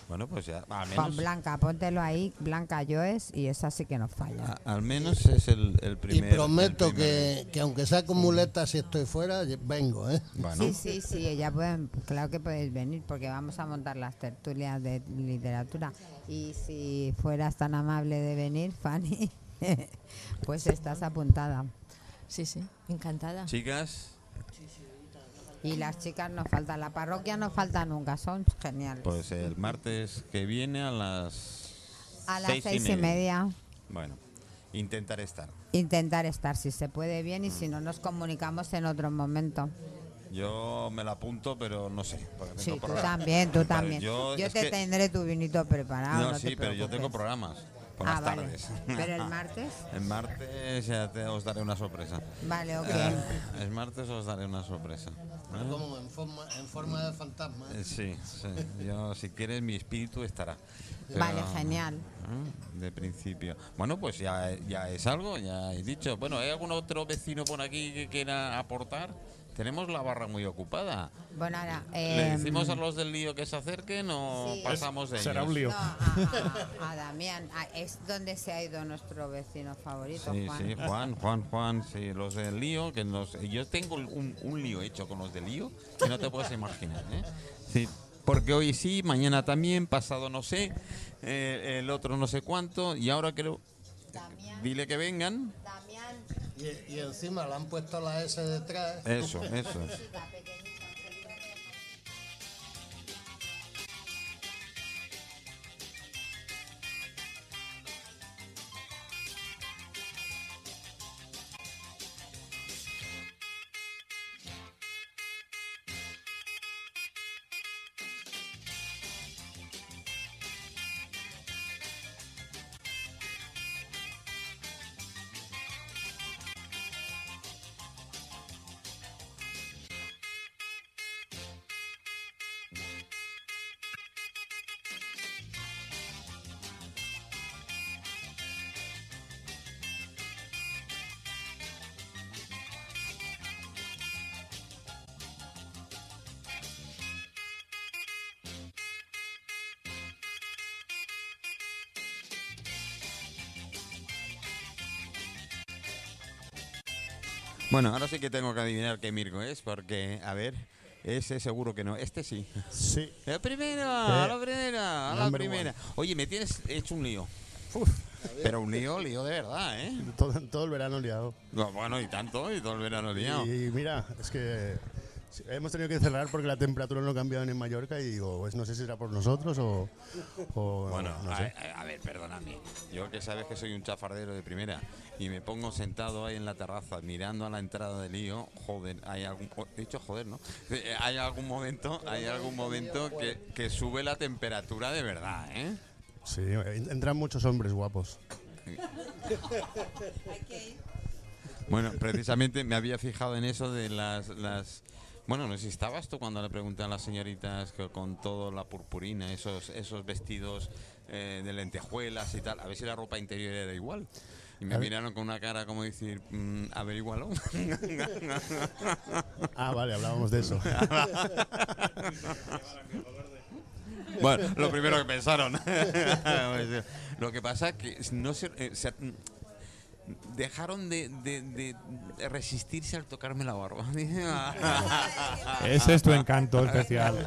Bueno, pues ya. Al Con menos, Blanca, póntelo ahí, Blanca Joes, y esa sí que no falla. a- al menos es el, el Y primer. prometo el primer- que, que aunque sea con muletas si estoy fuera, vengo, ¿eh? Bueno, Sí, sí, sí, ella pueden, claro que podéis venir porque vamos a montar las tertulias de literatura. Y si fueras tan amable de venir, Fanny, pues estás apuntada. Sí, sí, encantada. chicas, Y las chicas no faltan, la parroquia no falta nunca, son geniales. pues el martes que viene a las. a las seis, y media. Bueno, intentar estar. intentar estar si se puede bien y si no nos comunicamos en otro momento. Yo me la apunto, pero no sé. porque tengo Sí, tú programa. también, tú Vale, también. Yo, te que- tendré tu vinito preparado. No, no sí, te pero yo tengo programas por Ah, las vale. tardes. Pero el martes, El martes ya te, os daré una sorpresa. vale, ok. Eh, el martes os daré una sorpresa. ¿eh? Como en forma, en forma de fantasma. ¿eh? Eh, Sí, sí. Yo, si quieres, mi espíritu estará. Vale, genial. ¿eh? De principio. Bueno, pues ya, ya es algo, ya he dicho. Bueno, ¿hay algún otro vecino por aquí que quiera aportar? Tenemos la barra muy ocupada. Bueno, ahora. ¿Le em, decimos a los del lío que se acerquen o sí. pasamos de Será ellos? un lío. no, a, a- a Damián, a- es donde se ha ido nuestro vecino favorito, Sí, Juan. sí, Juan, Juan, Juan, sí, los del lío, que nos, yo tengo un, un lío hecho con los del lío que no te puedes imaginar, ¿eh? Sí, porque hoy sí, mañana también, pasado no sé, eh, el otro no sé cuánto, y ahora creo, Damián, dile que vengan, Damián, Y, y encima le han puesto la S detrás. eso, eso. Bueno, ahora sí que tengo que adivinar qué Mirko es, porque, a ver, ese seguro que no. Este sí. Sí. La primera, Eh, la primera, la number primera. Oye, me tienes hecho un lío. Pero un lío, lío de verdad, ¿eh? Todo, todo el verano liado. No, bueno, y tanto, y todo el verano liado. Y, mira, es que sí, hemos tenido que cerrar porque la temperatura no ha cambiado en Mallorca y digo, pues no sé si será por nosotros o, o Bueno, no sé. a- a ver, perdóname. Yo que sabes que soy un chafardero de primera y me pongo sentado ahí en la terraza mirando a la entrada del lío, joder, hay algún oh, he dicho joder, ¿no? Eh, Hay algún momento, hay algún momento que, que sube la temperatura de verdad, ¿eh? Sí, entran muchos hombres guapos. Bueno, precisamente me había fijado en eso de las, las bueno, no sé si estabas tú cuando le pregunté a las señoritas que con toda la purpurina, esos, esos vestidos eh, de lentejuelas y tal, a ver si la ropa interior era igual. Y me miraron con una cara como decir, mm, averígualo. Ah, vale, hablábamos de eso. bueno, lo primero que pensaron. lo que pasa que no se, eh, se- dejaron de, de- de resistirse al tocarme la barba. Ese es tu encanto especial.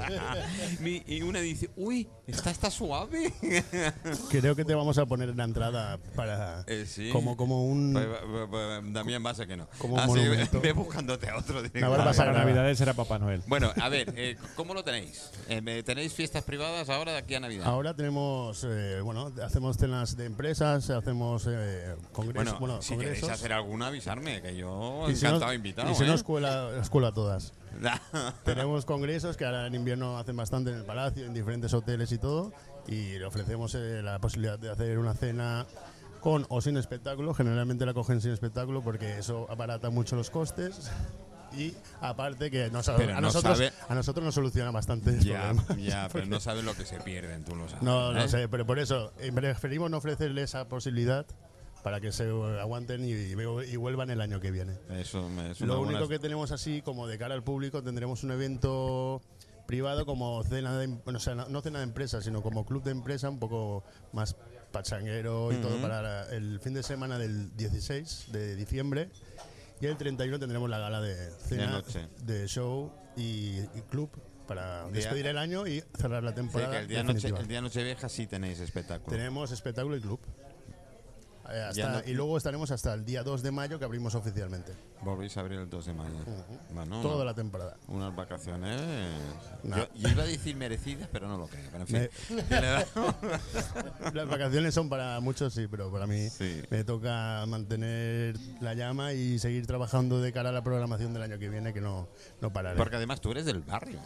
Mi- y una dice, uy, esta está suave. Creo que te vamos a poner en la entrada para Eh, sí. como, como un... Pues, pues, pues, Damián Base que no. Como un monumento. ve buscándote a otro. barba directamente. Para Navidades era Papá Noel. Bueno, a ver, eh, ¿cómo lo tenéis? Eh, ¿Tenéis fiestas privadas ahora de aquí a Navidad? Ahora tenemos, eh, bueno, hacemos cenas de empresas, hacemos eh, congresos, bueno, bueno, si queréis congresos. hacer alguna, avisarme, que yo Y si encantado no- invitado. Y si ¿eh? no, escuela, escuela todas. Tenemos congresos que ahora en invierno hacen bastante en el palacio, en diferentes hoteles y todo. Y le ofrecemos eh, la posibilidad de hacer una cena con o sin espectáculo. Generalmente la cogen sin espectáculo porque eso abarata mucho los costes. Y aparte que nos- a, no nosotros, sabe- a nosotros nos soluciona bastante ya, ya, pero no sabes lo que se pierden, tú lo sabes. No, no ¿eh? sé, pero por eso eh, preferimos no ofrecerle esa posibilidad para que se aguanten y, y vuelvan el año que viene. Eso me- Lo buena- único que tenemos así, como de cara al público, tendremos un evento privado como cena de, bueno, o sea, no, no cena de empresa, sino como club de empresa, un poco más pachanguero y todo para el fin de semana del 16 de diciembre. Y el 31 tendremos la gala de cena, de show y, y club para Día- despedir el año y cerrar la Sí, temporada. que el día, noche, definitiva. el día Nochevieja sí tenéis espectáculo. Tenemos espectáculo y club. Eh, hasta- Ya no- y luego estaremos hasta el día 2 de mayo que abrimos oficialmente. Volvéis a abrir el 2 de mayo. Bueno, Toda una- la temporada. Unas vacaciones. No. Yo, yo iba a decir merecidas, pero no lo creo. Pero en fin. Las vacaciones son para muchos, sí, pero para mí Sí. me toca mantener la llama y seguir trabajando de cara a la programación del año que viene, que no, no pararé. Porque además tú eres del barrio.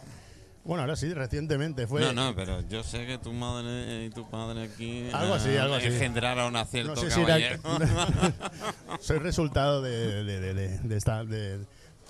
Bueno, ahora sí, recientemente fue... no, no, pero yo sé que tu madre y tu padre aquí Algo así, eh, algo así. engendraron a cierto No sé si era- caballero. Soy resultado de, de, de, de- de esta-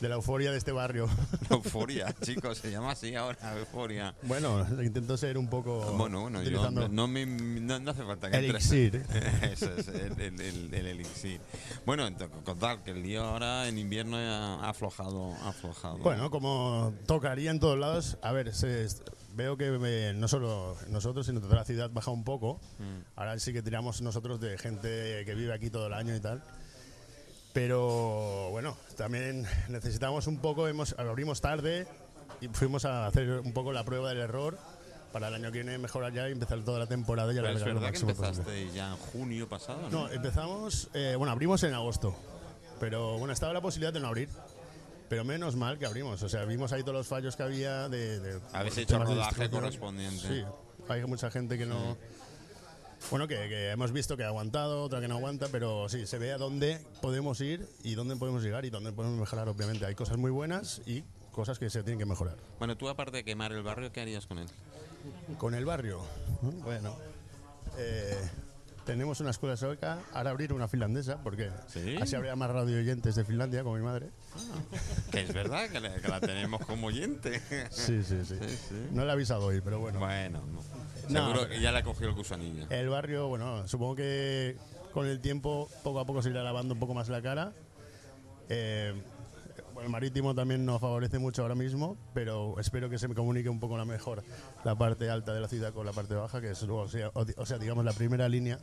de- la euforia de este barrio. Euforia, chicos, se llama así ahora, euforia. Bueno, intento ser un poco... Bueno, bueno, yo utilizando no, me, no, no hace falta que Elixir. Eso es, el, el- el- el elixir. Bueno, contar que el lío ahora en invierno ha aflojado, ha aflojado. Bueno, como tocaría en todos lados, a ver, se- veo que eh, no solo nosotros, sino toda la ciudad baja un poco. Mm. Ahora sí que tiramos nosotros de gente que vive aquí todo el año y tal. Pero bueno, también necesitamos un poco, hemos, abrimos tarde y fuimos a hacer un poco la prueba del error para el año que viene mejorar ya y empezar toda la temporada y Pero es verdad que empezaste ya en junio pasado, ¿no? No, empezamos, eh, bueno, abrimos en agosto, pero bueno, estaba la posibilidad de no abrir. Pero menos mal que abrimos, o sea, vimos ahí todos los fallos que había de... de Habéis hecho de rodaje correspondiente. Sí, hay mucha gente que no... Bueno, que, que hemos visto que ha aguantado, otra que no aguanta, pero sí, se ve a dónde podemos ir y dónde podemos llegar y dónde podemos mejorar, obviamente. Hay cosas muy buenas y cosas que se tienen que mejorar. Bueno, tú aparte de quemar el barrio, ¿qué harías con él? Con el barrio, bueno, eh, tenemos una escuela sueca, ahora abrir una finlandesa, porque ¿Sí? así habría más radio oyentes de Finlandia, como mi madre. Que es verdad que la, que la tenemos como oyente. Sí, sí, sí. Sí, sí. No le he avisado hoy, pero bueno. Bueno, no. Seguro que ya le ha cogido el gusanillo. El barrio, bueno, supongo que con el tiempo, poco a poco se irá lavando un poco más la cara. Eh, bueno, el marítimo también nos favorece mucho ahora mismo, pero espero que se me comunique un poco la mejor la parte alta de la ciudad con la parte baja, que es o sea, o, sea, digamos, la primera línea.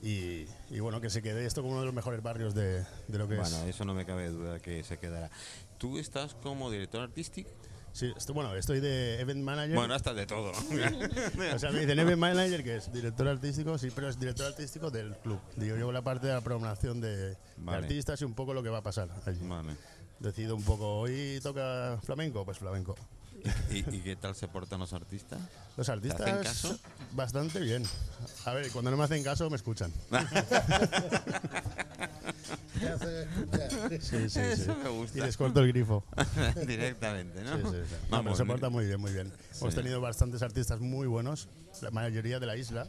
Y, y bueno, que se quede esto como uno de los mejores barrios de, de lo que Bueno, es. eso no me cabe duda que se quedará. ¿Tú estás como director artístico? Sí, esto- bueno, estoy de event manager. Bueno, hasta de todo. O sea, me dicen event manager, que es director artístico, sí, pero es director artístico del club. Yo llevo la parte de la programación de, de Vale. artistas y un poco lo que va a pasar allí. Vale. Decido un poco, hoy toca flamenco, pues flamenco. ¿Y, y qué tal se portan los artistas? Los ¿Te artistas hacen caso? bastante bien. A ver, cuando no me hacen caso me escuchan. Sí, sí, sí. Eso me gusta. Y les corto el grifo. Directamente, ¿no? Sí, sí, Vamos, se porta muy bien, muy bien. Hemos tenido bastantes artistas muy buenos, la mayoría de la isla.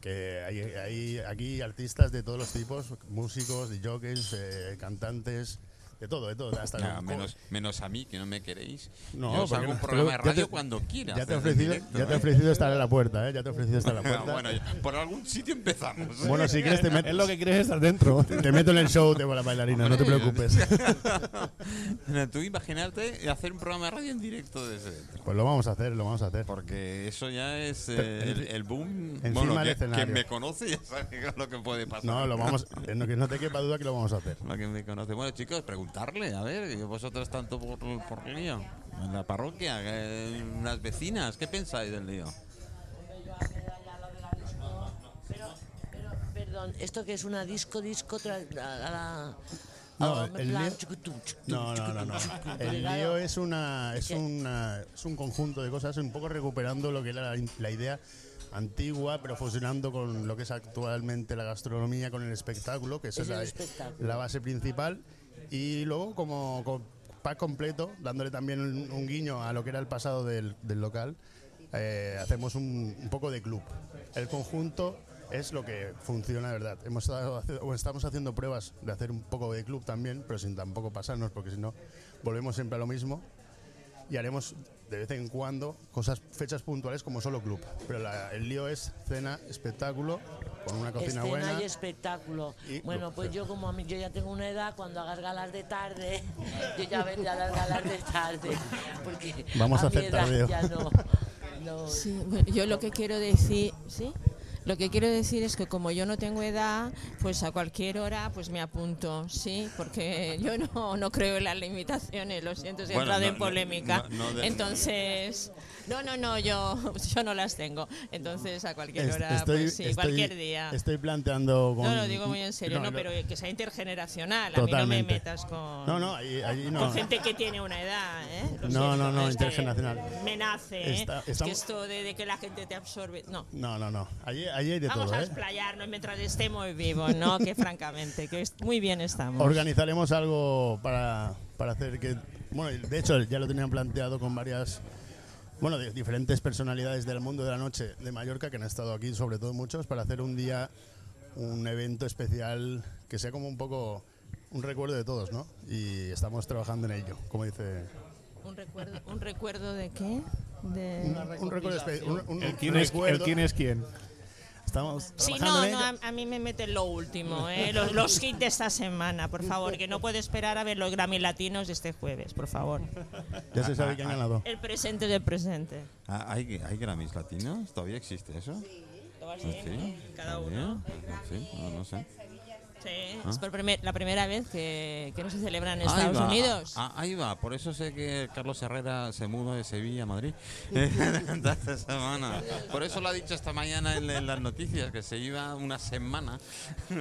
Que hay, hay aquí artistas de todos los tipos, músicos, jockeys, eh, cantantes, de todo, de todo. Hasta co- menos, menos a mí, que no me queréis. No, Yo os hago un no- programa de radio te- cuando quieras. Ya te, he ofrecido, directo, ya te he ¿eh? ofrecido estar en la puerta, ¿eh? Ya te he ofrecido estar en la Ah, puerta. bueno, por algún sitio empezamos. ¿eh? Bueno, si quieres te meto, Es lo que quieres estar dentro. te meto en el show de la bailarina, no te preocupes. Tú imagínate hacer un programa de radio en directo desde dentro. Pues lo vamos a hacer, lo vamos a hacer. Porque eso ya es eh, el, el boom. Encima bueno, que, escenario. quien me conoce ya sabe lo que puede pasar. No, lo vamos, eh, no, que no te quepa duda que lo vamos a hacer. Lo que me conoce. Bueno, chicos, preguntarle, a ver, que vosotros tanto por, por lío. En la parroquia, eh, las vecinas, ¿qué pensáis del lío? Perdón, ¿esto que es una disco, disco? tra- a la- No, el lío- No, no, no, El lío es una es que- una es un conjunto de cosas, un poco recuperando lo que era la, la idea antigua, pero fusionando con lo que es actualmente la gastronomía, con el espectáculo, que esa Es la, espectáculo. la base principal. Y luego, como, como pack completo, dándole también un, guiño a lo que era el pasado del, local, eh, hacemos un, poco de club. El conjunto es lo que funciona verdad. Hemos estado o estamos haciendo pruebas de hacer un poco de club también, pero sin tampoco pasarnos, porque si no, volvemos siempre a lo mismo. Y haremos de vez en cuando cosas, fechas puntuales como solo club. Pero la- el lío es cena, espectáculo, con una cocina Escena buena. y espectáculo. Y bueno, pues yo como a mí, yo ya tengo una edad, cuando hagas galas de tarde, yo ya vendré a las galas de tarde. Porque Vamos a mi hacer edad tardeo. ya no. no- Sí, bueno, yo lo que quiero decir, ¿sí? Lo que quiero decir es que como yo no tengo edad, pues a cualquier hora pues me apunto, ¿sí? Porque yo no, no creo en las limitaciones, lo siento si he Bueno, entrado no- en polémica. no- no de- Entonces, no, no, no, yo, yo no las tengo. Entonces a cualquier hora, estoy, pues sí, estoy- cualquier día. Estoy planteando con. No, lo digo muy en serio, no, lo- pero que sea intergeneracional. A mí no me metas con, No, no, ahí, ahí no. con gente que tiene una edad, ¿eh? Lo No, siento, no, no, intergeneracional. Me nace, ¿eh? Está- Es que estamos- esto de, de que la gente te absorbe. No. No, no, no. Allí, allí hay de Vamos todo, a ¿eh? explayarnos mientras estemos vivos, ¿no? Que francamente, que es- muy bien estamos. Organizaremos algo para, para hacer que. Bueno, de hecho, ya lo tenían planteado con varias. Bueno, de diferentes personalidades del mundo de la noche de Mallorca que han estado aquí, sobre todo muchos, para hacer un día, un evento especial que sea como un poco un recuerdo de todos, ¿no? Y estamos trabajando en ello, como dice. ¿Un recuerdo, ¿Un recuerdo de qué? De... Un recuerdo espe- un- un El quién, es, el recuerdo. quién es quién. Estamos Sí, no, no, a, a mí me meten lo último, ¿eh? los, los hits de esta semana, por favor, que no puedo esperar a ver los Grammy Latinos de este jueves, por favor. Ya se sabe quién ha ganado. El presente del presente. Ah, ¿hay, ¿Hay Grammys latinos? ¿Todavía existe eso? Todas ¿Ah, bien, sí? cada ¿Está uno. Sí, no, no sé. Sí, Ah. es por primer- la primera vez que, que no se celebra en Ahí Estados va, Unidos. ah, ahí va, por eso sé que Carlos Herrera se muda de Sevilla a Madrid esta semana. Por eso lo ha dicho esta mañana en, en las noticias, que se iba una semana.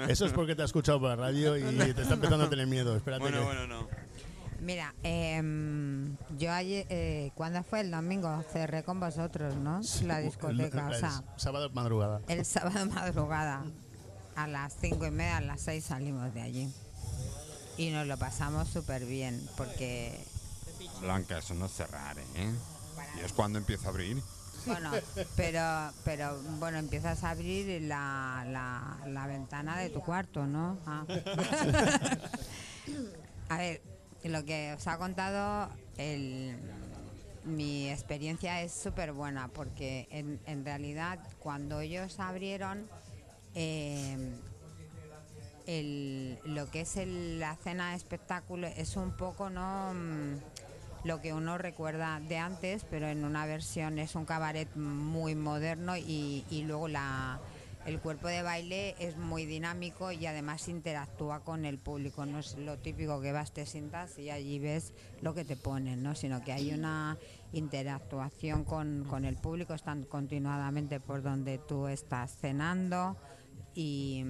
Eso es porque te has escuchado por la radio y te está empezando a tener miedo. Espérate Bueno, que- bueno, no. Mira, em, yo ayer, eh, ¿cuándo fue el domingo? Cerré con vosotros, ¿no? La discoteca, El sea, sábado madrugada. el sábado madrugada a las cinco y media, a las seis salimos de allí. Y nos lo pasamos súper bien, porque, Blanca, eso no es cerrar, ¿eh? Y es cuando empieza a abrir. bueno, pero, pero bueno, empiezas a abrir la, la, la ventana de tu cuarto, ¿no? Ah. a ver, lo que os ha contado, el, mi experiencia es súper buena, porque en, en realidad cuando ellos abrieron, eh, el- lo que es el- la cena de espectáculo es un poco no Mm, lo que uno recuerda de antes, pero en una versión es un cabaret muy moderno y, y luego la, el cuerpo de baile es muy dinámico y además interactúa con el público. No es lo típico que vas, te sientas y allí ves lo que te ponen, ¿no? sino que hay una interactuación con, con el público, están continuadamente por donde tú estás cenando y,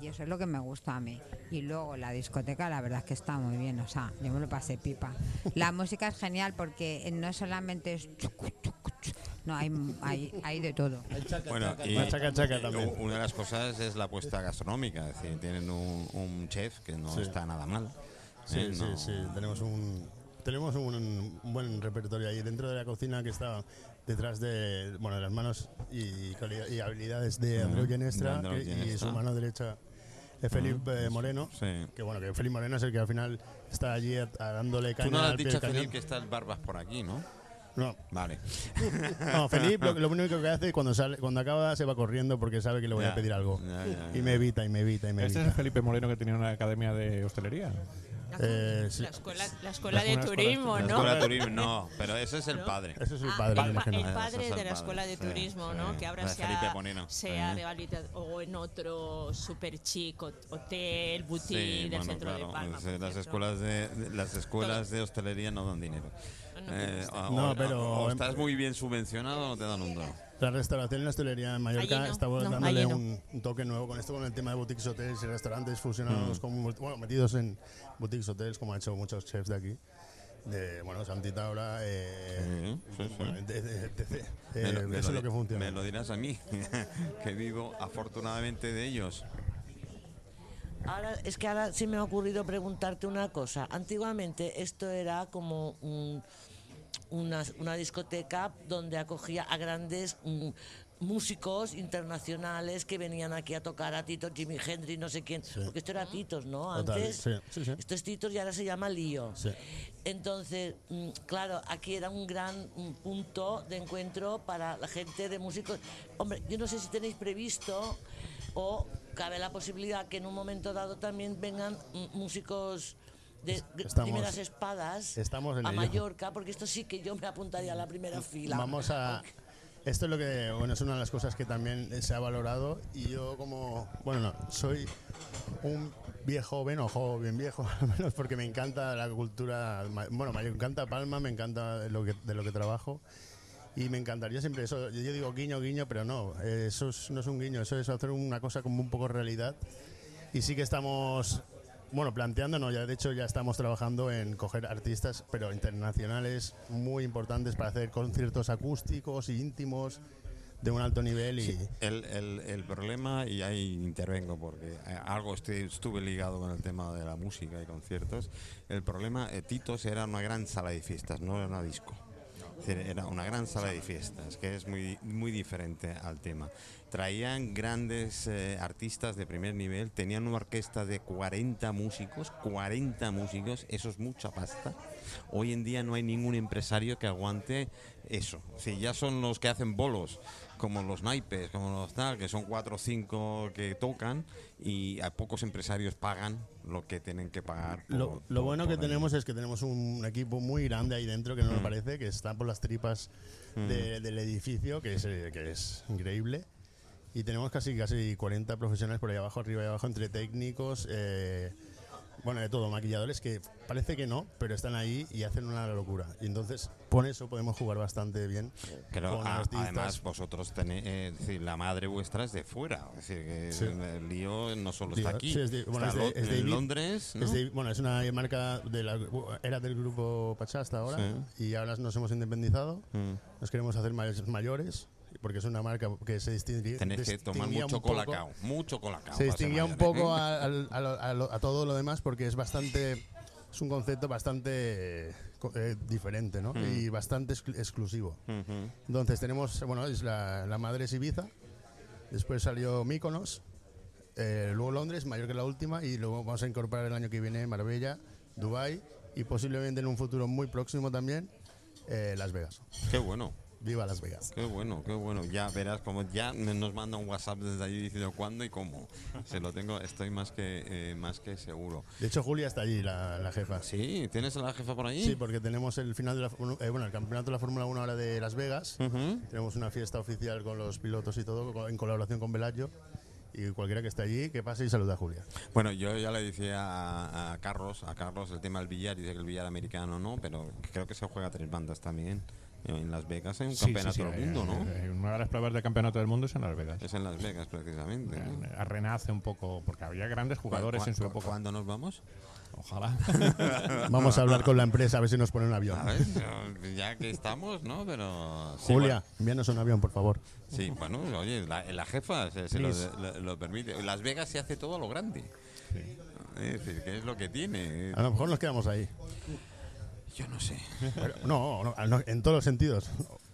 y eso es lo que me gusta a mí. Y luego la discoteca, la verdad es que está muy bien, o sea, yo me lo pasé pipa. La música es genial porque no solamente es... chucu, chucu, chu, No, hay, hay, hay de todo. Bueno, y Una chaca, chaca también. u- una de las cosas es la apuesta gastronómica, es decir, tienen un, un chef que no Sí. está nada mal. Sí, ¿eh? sí, No- sí. Tenemos un tenemos un, un buen repertorio ahí dentro de la cocina que está detrás de bueno de las manos y, habilidades de Andreu Genestra de Andreu que- y su mano derecha es Felipe eh, Moreno. Sí. Que bueno, que Felipe Moreno es el que al final está allí a- a dándole Tú caña no le has dicho a Felipe que está el Barbas por aquí, ¿no? No. Vale. No, Felipe lo, lo único que hace cuando sale, cuando acaba se va corriendo porque sabe que le voy Ya, a pedir algo. ya, ya, y me evita, y me evita, y me Este es evita. el Felipe Moreno que tenía una academia de hostelería. Eh, sí. La escuela, la escuela La de escuela- turismo, La ¿no? escuela de turismo, no, pero ese es el padre. Ese es el Ah, padre, el, pa- padre es el de la padre, escuela de turismo, sí. ¿no? Que ahora De se Felipe ha, se ha sí. rehabilitado o en otro super chic hot- hotel, boutique Sí, del bueno, centro claro. de Palma. las escuelas de, de- las escuelas de hostelería no dan dinero. No Eh, o- No, o- pero- o estás muy bien subvencionado o no te dan un dólar. La restauración y la hostelería en Mallorca no, estamos no, dándole no. un, un toque nuevo con esto, con el tema de boutiques, hoteles y restaurantes Mm. fusionados, con, bueno, metidos en boutiques, hoteles, como han hecho muchos chefs de aquí. De, bueno, Santi Taura, eh, Sí, sí, de- de- Me eh, lo- me eso es lo que funciona. Me lo dirás a mí, que vivo afortunadamente de ellos. Ahora, es que ahora sí me ha ocurrido preguntarte una cosa. Antiguamente esto era como un- una, una discoteca donde acogía a grandes mm, músicos internacionales que venían aquí a tocar a Tito, Jimi Hendrix, no sé quién. Porque esto era Titos, ¿no? Antes. sí, sí, sí. Esto es Titos y ahora se llama Lío. Entonces, mm, claro, aquí era un gran punto de encuentro para la gente de músicos. Hombre, yo no sé si tenéis previsto o cabe la posibilidad que en un momento dado también vengan mm, músicos de Estamos- primeras espadas estamos en a. Mallorca, porque esto sí que yo me apuntaría a la primera fila. Vamos a. Esto es lo que, bueno, es una de las cosas que también se ha valorado y yo como, bueno, no, soy un viejo joven o joven viejo, al menos porque me encanta la cultura, bueno, me encanta Palma, me encanta lo que, de lo que trabajo y me encantaría siempre eso, yo digo guiño, guiño, pero no, eso es- no es un guiño, eso es hacer una cosa como un poco realidad y sí que estamos bueno, planteándonos, ya de hecho ya estamos trabajando en coger artistas, pero internacionales muy importantes para hacer conciertos acústicos y íntimos de un alto nivel y El, el- problema, y ahí intervengo porque eh, algo estuve ligado con el tema de la música y conciertos, el problema, eh, Titos era una gran sala de fiestas, no era una disco. Era una gran sala de fiestas, que es muy, muy diferente al tema. Traían grandes eh, artistas de primer nivel, tenían una orquesta de 40 músicos, 40 músicos, eso es mucha pasta. Hoy en día no hay ningún empresario que aguante eso. Si ya son los que hacen bolos, como los naipes, como los tal, que son cuatro o cinco que tocan, y a pocos empresarios pagan lo que tienen que pagar. por- Lo, lo por- bueno por que tenemos es que tenemos un equipo muy grande ahí dentro, que no me Mm. parece, que está por las tripas de- del edificio, que es, que es increíble. Y tenemos casi, casi 40 profesionales por ahí abajo, arriba y abajo, entre técnicos, eh, bueno, de todo, maquilladores que parece que no, pero están ahí y hacen una locura. Y entonces, con eso podemos jugar bastante bien. Pero con a- artistas. además vosotros tenéis, eh, es decir, la madre vuestra es de fuera, es decir, que Sí. el lío no solo está aquí, sí, es de- bueno, está es de- lo- es de en Londres, ¿no? es de- bueno, es una marca de la, era del grupo Pachá hasta ahora y ahora nos hemos independizado. Mm. Nos queremos hacer may- mayores porque es una marca que se distingue. Tenéis que tomar mucho colacao, mucho colacao. Se distinguía un poco a, a a a todo lo demás porque es bastante. Es un concepto bastante eh, diferente, ¿no? Mm. Y bastante exclu- exclusivo. Entonces tenemos, bueno, es la, la madre es Ibiza, después salió Mykonos, eh, luego Londres, mayor que la última, y luego vamos a incorporar el año que viene Marbella, Dubai y posiblemente en un futuro muy próximo también eh, Las Vegas. Qué bueno. Viva Las Vegas. Qué bueno, qué bueno. Ya verás como ya nos manda un WhatsApp desde allí diciendo cuándo y cómo. Se lo tengo, estoy más que eh, más que seguro. De hecho, Julia está allí, la, la jefa. Sí, ¿tienes a la jefa por allí? Sí, porque tenemos el final de la, eh, bueno, el campeonato de la Fórmula 1 ahora de Las Vegas. Tenemos una fiesta oficial con los pilotos y todo, en colaboración con Velayo. Y cualquiera que esté allí, que pase y saluda a Julia. Bueno, yo ya le decía a, a Carlos, a Carlos el tema del billar, dice que el billar americano no, pero creo que se juega a tres bandas también. En Las Vegas hay un Sí, campeonato sí, sí, del hay- mundo, ¿no? Una de las pruebas de campeonato del mundo es en Las Vegas. Es en Las Vegas precisamente. ¿no? Eh, Renace un poco, porque había grandes jugadores ¿Cu- en su época. ¿Cuándo nos vamos? Ojalá. Vamos a hablar con la empresa a ver si nos pone un avión. A ver, ya que estamos, ¿no? Pero. sí, Julia, envíanos un avión, por favor. bueno, sí, bueno, oye, la, la jefa se, se lo, lo- lo permite. Las Vegas se hace todo a lo grande. Es decir, ¿qué es lo que tiene? A lo mejor nos quedamos ahí. Yo no sé. No, en todos los sentidos.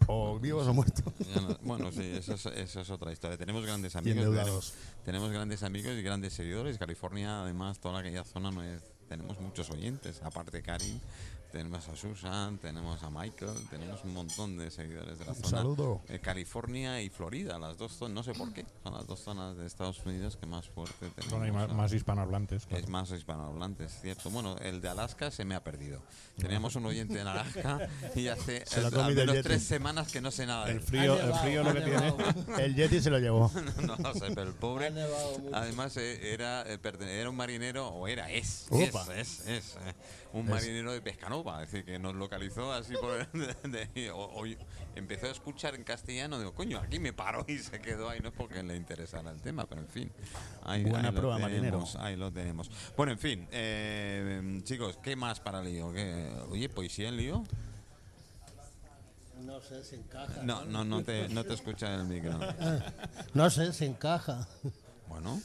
O vivos o muertos. No- bueno, sí, eso es, eso es otra historia. Tenemos grandes amigos. Tenemos, tenemos grandes amigos y grandes seguidores. California, además, toda aquella zona no es- tenemos muchos oyentes. Aparte Karin, tenemos a Susan, tenemos a Michael, tenemos un montón de seguidores de la zona. saludo. Eh, California y Florida, las dos zonas, no sé por qué, son las dos zonas de Estados Unidos que más fuerte tenemos. Bueno, hay más, ¿no? más hispanohablantes. claro. Es más hispanohablantes, cierto. Bueno, el de Alaska se me ha perdido. Teníamos un oyente en Alaska y hace Se al menos tres semanas que no sé nada de El frío, el frío lo que tiene. El Yeti se lo llevó. no lo sé, pero el pobre. Además, eh, era, eh, era un marinero, o era, es, es, es, es, eh, un Es. marinero de Pescanova. Es decir, que nos localizó así por. de- de- o- o- empezó a escuchar en castellano, digo, coño, aquí me paro y se quedó ahí. No es porque le interesara el tema, pero en fin. Ahí, Buena ahí lo prueba, tenemos, marinero. Ahí lo tenemos. Bueno, en fin, eh, chicos, ¿qué más para lío? ¿Qué- Oye, poesía en lío. No sé si encaja. No, no, no te, no te escucha el micro. No sé si encaja. Bueno,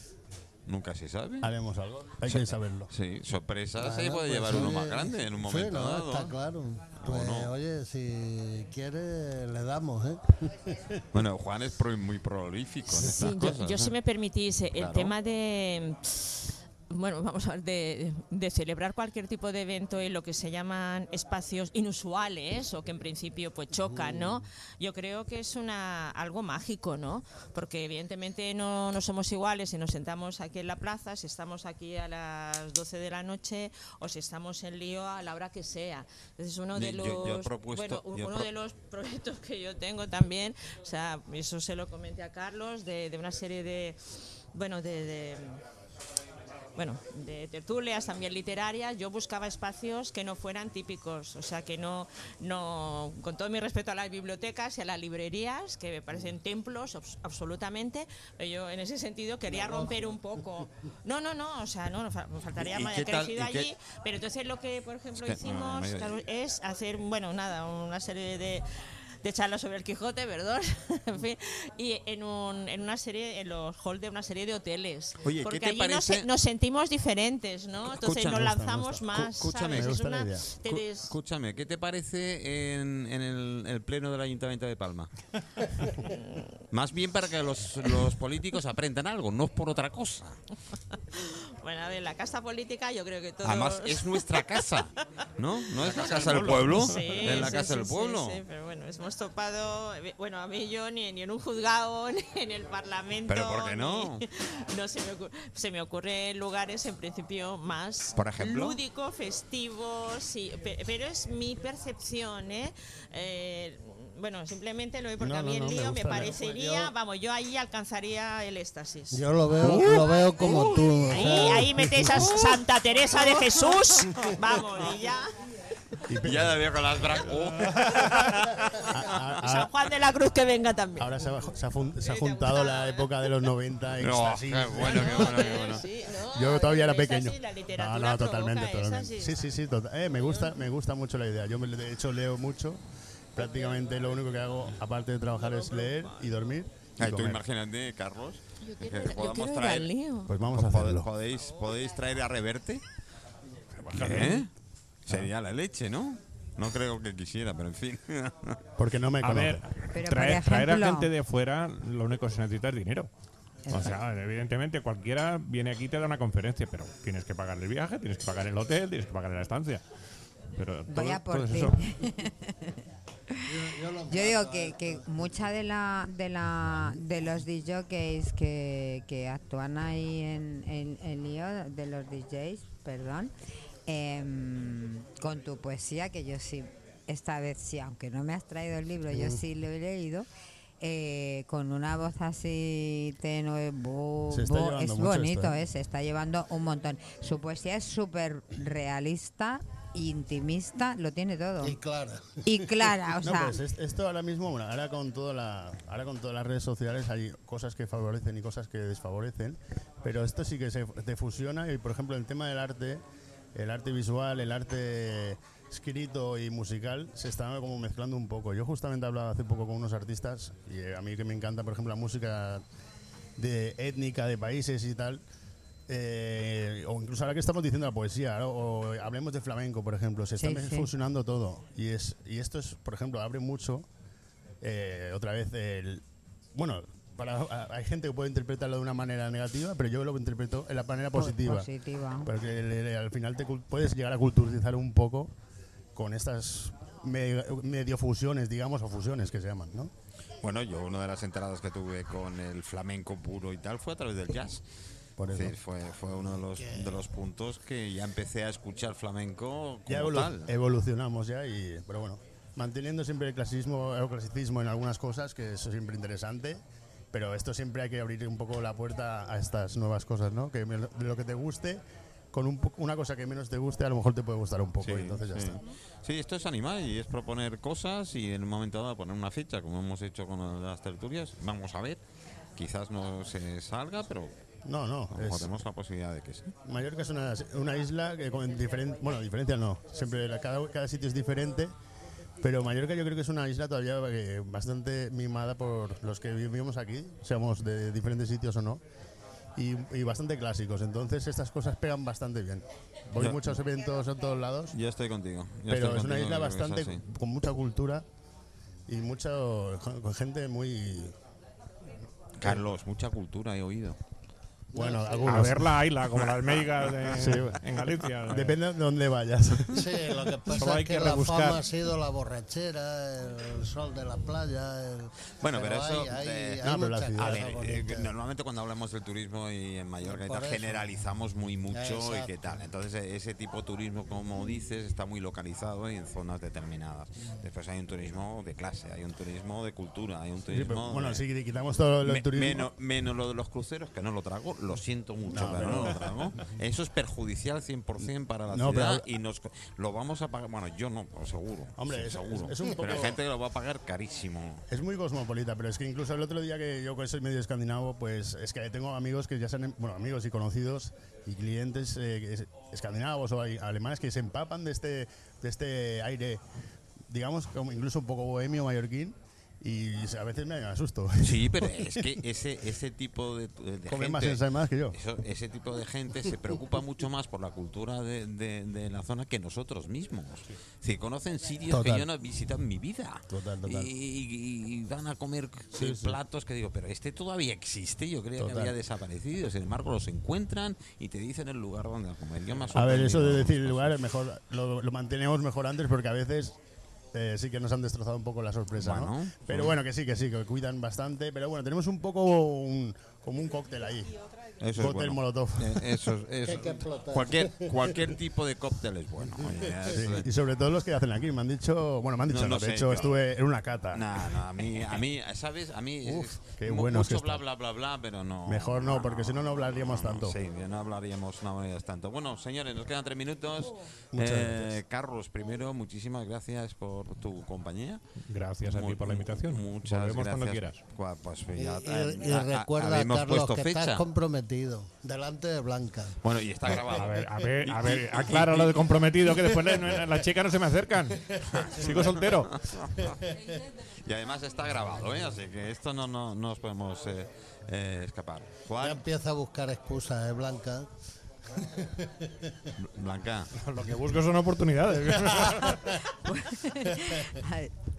nunca se sabe. Haremos algo. Hay que saberlo. Sí, sorpresa se Bueno, puede pues, llevar uno oye, más grande en un sí, momento no, dado. Está claro. Pues, no? oye, si quiere, le damos, ¿eh? Bueno, Juan es pro- muy prolífico en Sí, estas yo, cosas. yo ¿eh? si me permitís, eh, el Claro. tema de... Bueno, vamos a ver, de, de celebrar cualquier tipo de evento en lo que se llaman espacios inusuales o que en principio pues chocan, ¿no? Yo creo que es una algo mágico, ¿no? Porque evidentemente no, no somos iguales si nos sentamos aquí en la plaza, si estamos aquí a las 12 de la noche o si estamos en lío a la hora que sea. Entonces uno de los yo propuesto- bueno, uno de los proyectos que yo tengo también, o sea, eso se lo comenté a Carlos, de, de una serie de, bueno, de, de- bueno, de tertulias también literarias, yo buscaba espacios que no fueran típicos, o sea, que no, no, con todo mi respeto a las bibliotecas y a las librerías, que me parecen templos abs- absolutamente, pero yo en ese sentido quería romper un poco. No, no, no, o sea, no, no fa- me faltaría ¿Y más, crecido allí, pero entonces lo que, por ejemplo, hicimos claro, es hacer, bueno, nada, una serie de de charlas sobre el Quijote, perdón, en fin, y en, un, en una serie, en los halls de una serie de hoteles. Oye, ¿qué Porque te allí nos, parece- nos sentimos diferentes, ¿no? Entonces Escucha, nos lanzamos gusta. más, Escúchame. Es una- des- ¿qué te parece en, en el, el pleno del Ayuntamiento de Palma? Más bien para que los, los políticos aprendan algo, no por otra cosa. Bueno, a ver, la casa política yo creo que todos... Además, es nuestra casa, ¿no? ¿No es la casa del pueblo? Sí, es la casa sí, del sí, pueblo. sí, pero bueno, hemos topado, eh, bueno, a mí y yo ni, ni en un juzgado, ni en el Parlamento. ¿Pero por qué no? ni- no se me, ocurre, se me ocurre lugares en principio más ¿Por ejemplo? lúdicos, festivos, sí, pe- pero es mi percepción, ¿eh? Eh, bueno, simplemente lo veo porque No, a mí no, el no, me lío me, me parecería, gusta. vamos, yo ahí alcanzaría el éxtasis. Yo lo veo, lo veo como tú. o Ahí, sea, ahí metéis a Santa Teresa de Jesús, vamos, y ya. Ya la veo con las bra- Oh. San Juan de la Cruz que venga también. Ahora se ha, se ha fun- se ha juntado la época de los 90, No, éxtasis. qué bueno, qué bueno, qué bueno. Sí, no, Yo todavía era pequeño. la No, no, totalmente, totalmente. Sí, sí, sí, tota- eh, me gusta, me gusta mucho la idea. Yo de hecho leo mucho. Prácticamente lo único que hago, aparte de trabajar, es leer y dormir. y Ay, tú imagínate, Carlos, que quiero- yo podamos traer. Pues vamos a hacerlo. ¿Podéis, ¿Podéis traer a Reverte? ¿Qué? Sería la leche, ¿no? No creo que quisiera, pero en fin. Porque no me A conoce. ver, Pero, traer, a gente de fuera, lo único que se necesita es dinero. O sea, evidentemente cualquiera viene aquí y te da una conferencia, pero tienes que pagar el viaje, tienes que pagar el hotel, tienes que pagar la estancia. Pero todo, Voy a por todo eso. Yo digo que, que mucha de la de la de los DJs que, que actúan ahí en el en lío de los DJs, perdón, em, con tu poesía que yo sí esta vez sí, aunque no me has traído el libro, yo Mm. sí lo he leído. eh, con una voz así tenue, llevando es bonito, esto, ¿eh? eh, se está llevando un montón. Su poesía es súper realista, intimista, lo tiene todo. Y clara. Y clara, o No, sea, pues es- esto ahora mismo, bueno, ahora con toda la, ahora con todas las redes sociales hay cosas que favorecen y cosas que desfavorecen, pero esto sí que se te fusiona y por ejemplo el tema del arte, el arte visual, el arte escrito y musical se están como mezclando un poco. Yo justamente hablaba hace poco con unos artistas y eh, a mí que me encanta, por ejemplo, la música de étnica de países y tal. eh, o incluso ahora que estamos diciendo la poesía, ¿no? o hablemos de flamenco, por ejemplo, se está Sí, sí. fusionando todo. Y, es, y esto es, por ejemplo, abre mucho, eh, otra vez, el. Bueno, para, hay gente que puede interpretarlo de una manera negativa, pero yo lo interpreto en la manera po- positiva. positiva. Porque le- le- al final te puedes llegar a culturizar un poco con estas me- medio fusiones, digamos, o fusiones que se llaman, ¿no? Bueno, yo una de las entradas que tuve con el flamenco puro y tal fue a través del jazz. Por Es eso. decir, fue, fue uno de los, de los puntos que ya empecé a escuchar flamenco Ya como evolu- tal. evolucionamos ya y pero bueno manteniendo siempre el clasismo el clasicismo en algunas cosas que eso es siempre interesante pero esto siempre hay que abrir un poco la puerta a estas nuevas cosas no que lo que te guste con un una cosa que menos te guste a lo mejor te puede gustar un poco Sí, y entonces ya sí. está Sí, esto es animar y es proponer cosas y en un momento dado poner una fecha, como hemos hecho con las tertulias. Vamos a ver, quizás no se salga, pero no no es- tenemos la posibilidad de que sí. Mallorca es una, una isla que con diferente bueno diferencia no siempre la- cada, cada sitio es diferente pero Mallorca yo creo que es una isla todavía eh, bastante mimada por los que vivimos aquí seamos de diferentes sitios o no y, y bastante clásicos entonces estas cosas pegan bastante bien voy a Yo- muchos eventos en todos lados Ya estoy contigo. pero estoy es una isla yo bastante así. con mucha cultura y mucha con gente muy Carlos, mucha cultura he oído. Bueno A algunos ver la Aila, como la almeiga de, Sí. en Galicia. depende de dónde vayas Sí, lo que Solo pasa hay es que, que la fama ha sido la borrachera, el sol de la playa. el- Bueno, pero, eso. hay, hay- eh, hay No, pero la muchas ciudad- A cosas ver, eh, normalmente cuando hablamos del turismo y en Mallorca y generalizamos muy mucho y qué tal. Entonces, eh, ese tipo de turismo, como dices, está muy localizado y en zonas determinadas. Después hay un turismo de clase, hay un turismo de cultura, hay un Sí, turismo. pero, bueno de- si quitamos todo lo Me- turismo menos, menos lo de los cruceros, que no lo trago, lo siento mucho, pero no trago. Eso es perjudicial 100% para la No, ciudad y nos lo vamos a pagar. Bueno, yo no, seguro. Hombre, sí, es- seguro. es un Pero hay poco- gente que lo va a pagar carísimo. Es muy cosmopolita, pero es que incluso el otro día que yo con ese medio escandinavo, pues es que tengo amigos que ya se han, bueno, amigos y conocidos y clientes eh, escandinavos o alemanes que se empapan de este, de este aire, digamos, como incluso un poco bohemio mallorquín y a veces me asusto. Sí, pero es que ese, ese tipo de, de gente, más ensaimadas que yo. eso- ese tipo de gente se preocupa mucho más por la cultura de, de- de la zona que nosotros mismos. Si conocen sitios Total. que yo no he visitado en mi vida. Total, total. Y, y- y van a comer Sí, sí. platos que digo, pero este todavía existe. Yo creía que había desaparecido. Sin embargo, los encuentran y te dicen el lugar donde comer. Yo me A ver, eso de decir el lugar, mejor lo, lo mantenemos mejor antes porque a veces eh, sí que nos han destrozado un poco la sorpresa, ¿no? Pero bueno, que sí, que sí, que cuidan bastante. Pero bueno, tenemos un poco un, como un cóctel ahí. Eso es Cóctel bueno. Molotov. Eh, Eso, es- eso. que explotar. cualquier, cualquier tipo de cóctel es bueno. oye, Sí, y sobre todo los que hacen aquí. Me han dicho, bueno, me han dicho, No, no, no de sé, hecho yo- estuve en una cata. No, no, a mí, a mí, ¿sabes? A mí Uf, es qué mu- buenos que mucho bla, bla, bla, bla, pero no. Mejor no, porque si no, no hablaríamos tanto. Sí, no hablaríamos no hablaríamos tanto. Bueno, señores, nos quedan tres minutos. Eh. Carlos, primero, muchísimas gracias por tu compañía. Gracias a ti por la invitación. Muchas Volvemos gracias. cuando quieras. Pues Y, ya, y- y a- a- recuerda, habíamos Carlos, que fecha. estás comprometido delante de Blanca. Bueno, y está grabado. A ver, a ver, a ver, aclara lo de comprometido, que después las chicas no se me acercan. Sigo soltero. Y además está grabado, ¿eh? Así que esto no, no, no nos podemos eh, eh, escapar. Ya Juan, empieza a buscar excusas, ¿eh, Blanca? Blanca. Lo que busco son oportunidades.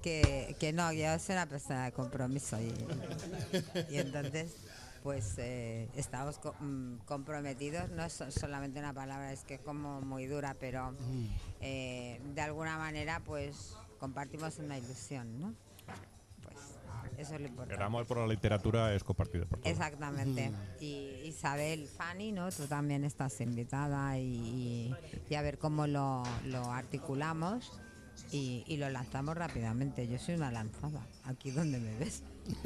Que, que no, yo soy una persona de compromiso y, y entonces pues eh, estamos co- mm, comprometidos, no es so- solamente una palabra, es que es como muy dura, pero eh, de alguna manera pues compartimos una ilusión, ¿no? Pues eso es lo importante. El amor por la literatura es compartido por todos. Exactamente. Y Isabel, Fanny, ¿no? Tú también estás invitada y, y a ver cómo lo, lo articulamos y, y lo lanzamos rápidamente. Yo soy una lanzada, aquí donde me ves.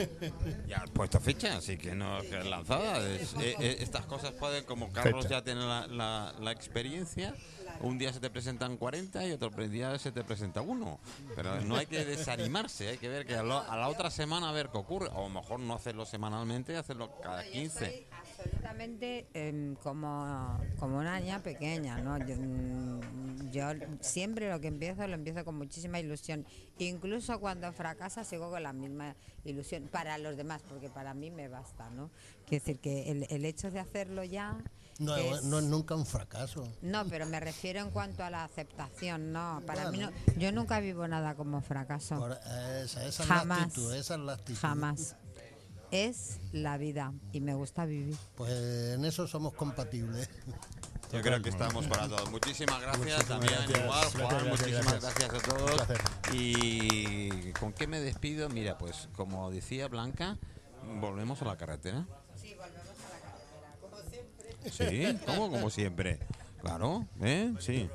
Ya has puesto fecha, así que no que es lanzada. Es- eh, eh, estas cosas pueden, como Carlos ya tiene la, la- la experiencia, un día se te presentan 40 y otro día se te presenta uno. Pero no hay que desanimarse, hay que ver que a, lo- a la otra semana a ver qué ocurre. O a lo mejor no hacerlo semanalmente, hacerlo cada 15. Absolutamente em, como, como una niña pequeña, ¿no? Yo, mm, yo siempre lo que empiezo lo empiezo con muchísima ilusión. Incluso cuando fracasa sigo con la misma ilusión para los demás, porque para mí me basta, ¿no? Quiero decir que el, el hecho de hacerlo ya... No, es- no es nunca un fracaso. No, pero me refiero en cuanto a la aceptación, no. Para mí no, yo nunca vivo nada como fracaso. Por- esa, esa es la Jamás. actitud, esa es la actitud. Jamás. Es la vida y me gusta vivir. Pues en eso somos compatibles. Yo creo que estamos para todos. Muchísimas gracias Muchísimas también, gracias. igual, Gracias, Juan, gracias, muchísimas gracias. gracias, a todos. Y con qué me despido, mira, pues como decía Blanca, volvemos a la carretera. Sí, volvemos a la carretera, como siempre. Sí, ¿cómo? Como siempre. Claro, ¿eh? Sí.